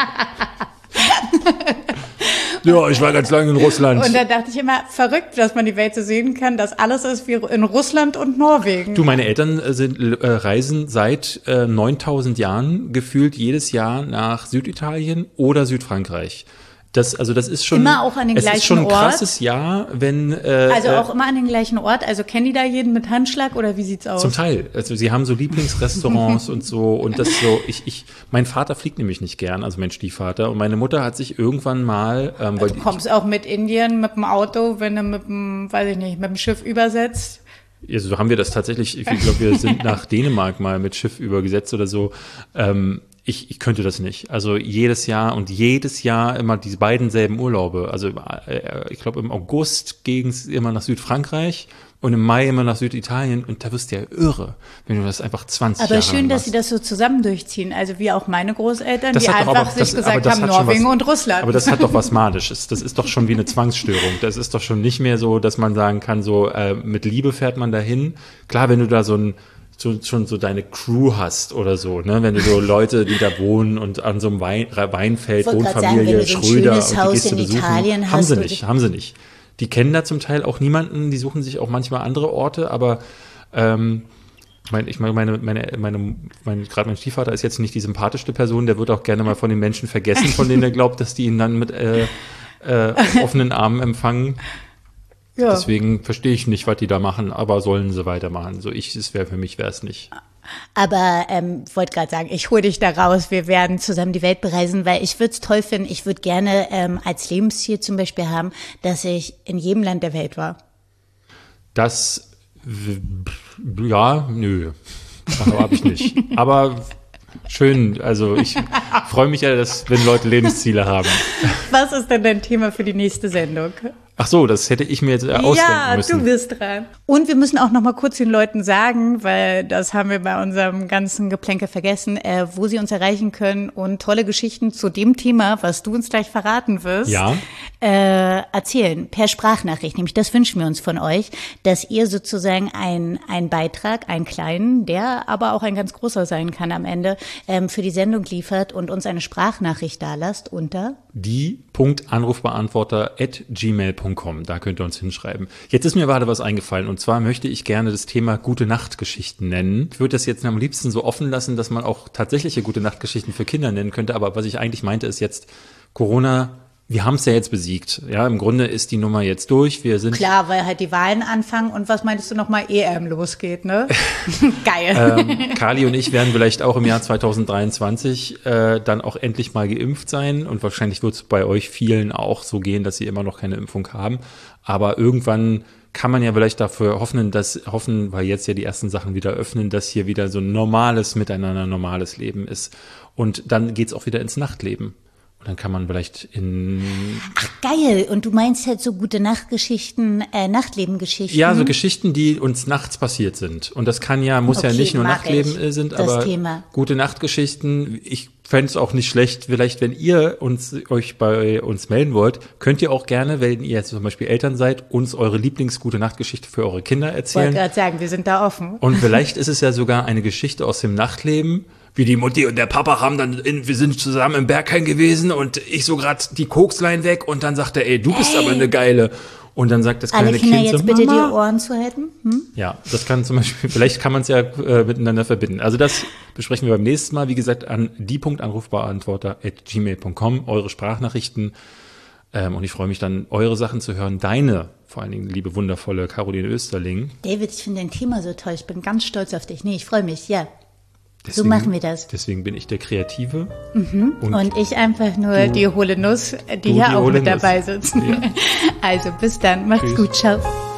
ja, ich war ganz lange in Russland. Und da dachte ich immer, verrückt, dass man die Welt so sehen kann, dass alles ist wie in Russland und Norwegen. Du, meine Eltern äh, sind, äh, reisen seit äh, 9000 Jahren gefühlt jedes Jahr nach Süditalien oder Südfrankreich. Das, also das ist schon immer auch an den es gleichen ist schon ein Ort. krasses Jahr, wenn äh, also auch immer an den gleichen Ort. Also kennen die da jeden mit Handschlag oder wie sieht's aus? Zum Teil. Also sie haben so Lieblingsrestaurants und so und das so. Ich, ich, mein Vater fliegt nämlich nicht gern, also mein Stiefvater und meine Mutter hat sich irgendwann mal. Ähm, also du kommst ich, auch mit Indien mit dem Auto, wenn du mit dem, weiß ich nicht, mit dem Schiff übersetzt. Also so haben wir das tatsächlich. Ich glaube, wir sind nach Dänemark mal mit Schiff übergesetzt oder so. Ähm, ich, ich könnte das nicht. Also jedes Jahr und jedes Jahr immer diese beiden selben Urlaube. Also äh, ich glaube im August ging es immer nach Südfrankreich und im Mai immer nach Süditalien und da wirst du ja irre, wenn du das einfach 20 aber Jahre schön, dass sie das so zusammen durchziehen. Also wie auch meine Großeltern, das die einfach aber, sich das, gesagt haben, Norwegen was, und Russland. Aber das hat doch was Magisches. Das ist doch schon wie eine Zwangsstörung. Das ist doch schon nicht mehr so, dass man sagen kann, so äh, mit Liebe fährt man dahin. Klar, wenn du da so ein so, schon so deine Crew hast oder so, ne? Wenn du so Leute, die da wohnen und an so einem Wein, Weinfeld, Wohnfamilie, sagen, Schröder und die gehst du besuchen, Italien haben sie nicht, haben sie nicht. Die kennen da zum Teil auch niemanden, die suchen sich auch manchmal andere Orte, aber ähm, mein, ich meine, meine, meine, meine, mein, gerade mein Stiefvater ist jetzt nicht die sympathischste Person, der wird auch gerne mal von den Menschen vergessen, von denen er glaubt, dass die ihn dann mit äh, äh, offenen Armen empfangen. Ja. Deswegen verstehe ich nicht, was die da machen, aber sollen sie weitermachen. So ich, es wäre für mich wäre es nicht. Aber ähm, wollte gerade sagen, ich hole dich da raus. Wir werden zusammen die Welt bereisen, weil ich würde es toll finden. Ich würde gerne ähm, als Lebensziel zum Beispiel haben, dass ich in jedem Land der Welt war. Das, ja, nö, habe ich nicht. Aber Schön, also ich freue mich ja, dass, wenn Leute Lebensziele haben. Was ist denn dein Thema für die nächste Sendung? Ach so, das hätte ich mir jetzt ausdenken ja, müssen. Ja, du bist dran. Und wir müssen auch noch mal kurz den Leuten sagen, weil das haben wir bei unserem ganzen Geplänke vergessen, äh, wo sie uns erreichen können und tolle Geschichten zu dem Thema, was du uns gleich verraten wirst, ja. äh, erzählen per Sprachnachricht. Nämlich das wünschen wir uns von euch, dass ihr sozusagen einen Beitrag, einen kleinen, der aber auch ein ganz großer sein kann am Ende, ähm, für die Sendung liefert und uns eine Sprachnachricht da lasst unter die.anrufbeantworter at gmail.com. Da könnt ihr uns hinschreiben. Jetzt ist mir gerade was eingefallen und zwar möchte ich gerne das Thema Gute Nachtgeschichten nennen. Ich würde das jetzt am liebsten so offen lassen, dass man auch tatsächliche Gute Nachtgeschichten für Kinder nennen könnte, aber was ich eigentlich meinte ist jetzt Corona wir haben es ja jetzt besiegt. Ja, im Grunde ist die Nummer jetzt durch. Wir sind klar, weil halt die Wahlen anfangen und was meintest du noch mal EM losgeht, ne? Geil. ähm, Kali und ich werden vielleicht auch im Jahr 2023 äh, dann auch endlich mal geimpft sein und wahrscheinlich wird es bei euch vielen auch so gehen, dass sie immer noch keine Impfung haben. Aber irgendwann kann man ja vielleicht dafür hoffen, dass hoffen, weil jetzt ja die ersten Sachen wieder öffnen, dass hier wieder so ein normales Miteinander, normales Leben ist. Und dann geht's auch wieder ins Nachtleben. Und dann kann man vielleicht in. Ach geil! Und du meinst halt so gute Nachtgeschichten, äh, Nachtlebengeschichten? Ja, so Geschichten, die uns nachts passiert sind. Und das kann ja, muss okay, ja nicht nur Nachtleben ich, sind, aber Thema. gute Nachtgeschichten. Ich fände es auch nicht schlecht, vielleicht, wenn ihr uns, euch bei uns melden wollt, könnt ihr auch gerne, wenn ihr jetzt zum Beispiel Eltern seid, uns eure Lieblingsgute Nachtgeschichte für eure Kinder Ich wollte erzählen. gerade sagen, wir sind da offen. Und vielleicht ist es ja sogar eine Geschichte aus dem Nachtleben, wie die Mutti und der Papa haben dann, in, wir sind zusammen im Berghain gewesen und ich so gerade die Kokslein weg und dann sagt er, ey, du bist aber eine geile. Und dann sagt das kleine Alle Kinder Kind jetzt so, bitte Mama. die Ohren zu halten. Hm? Ja, das kann zum Beispiel, vielleicht kann man es ja äh, miteinander verbinden. Also das besprechen wir beim nächsten Mal. Wie gesagt, an die.anrufbeantworter.gmail.com, eure Sprachnachrichten. Ähm, und ich freue mich dann, eure Sachen zu hören. Deine, vor allen Dingen, liebe, wundervolle Caroline Österling. David, ich finde dein Thema so toll. Ich bin ganz stolz auf dich. Nee, ich freue mich. Ja. Deswegen, machen wir das. Deswegen bin ich der Kreative. Und, ich einfach nur die hohle Nuss, die du hier auch mit Nuss. dabei sitzt. Ja. Also bis dann. Macht's Tschüss. gut. Ciao.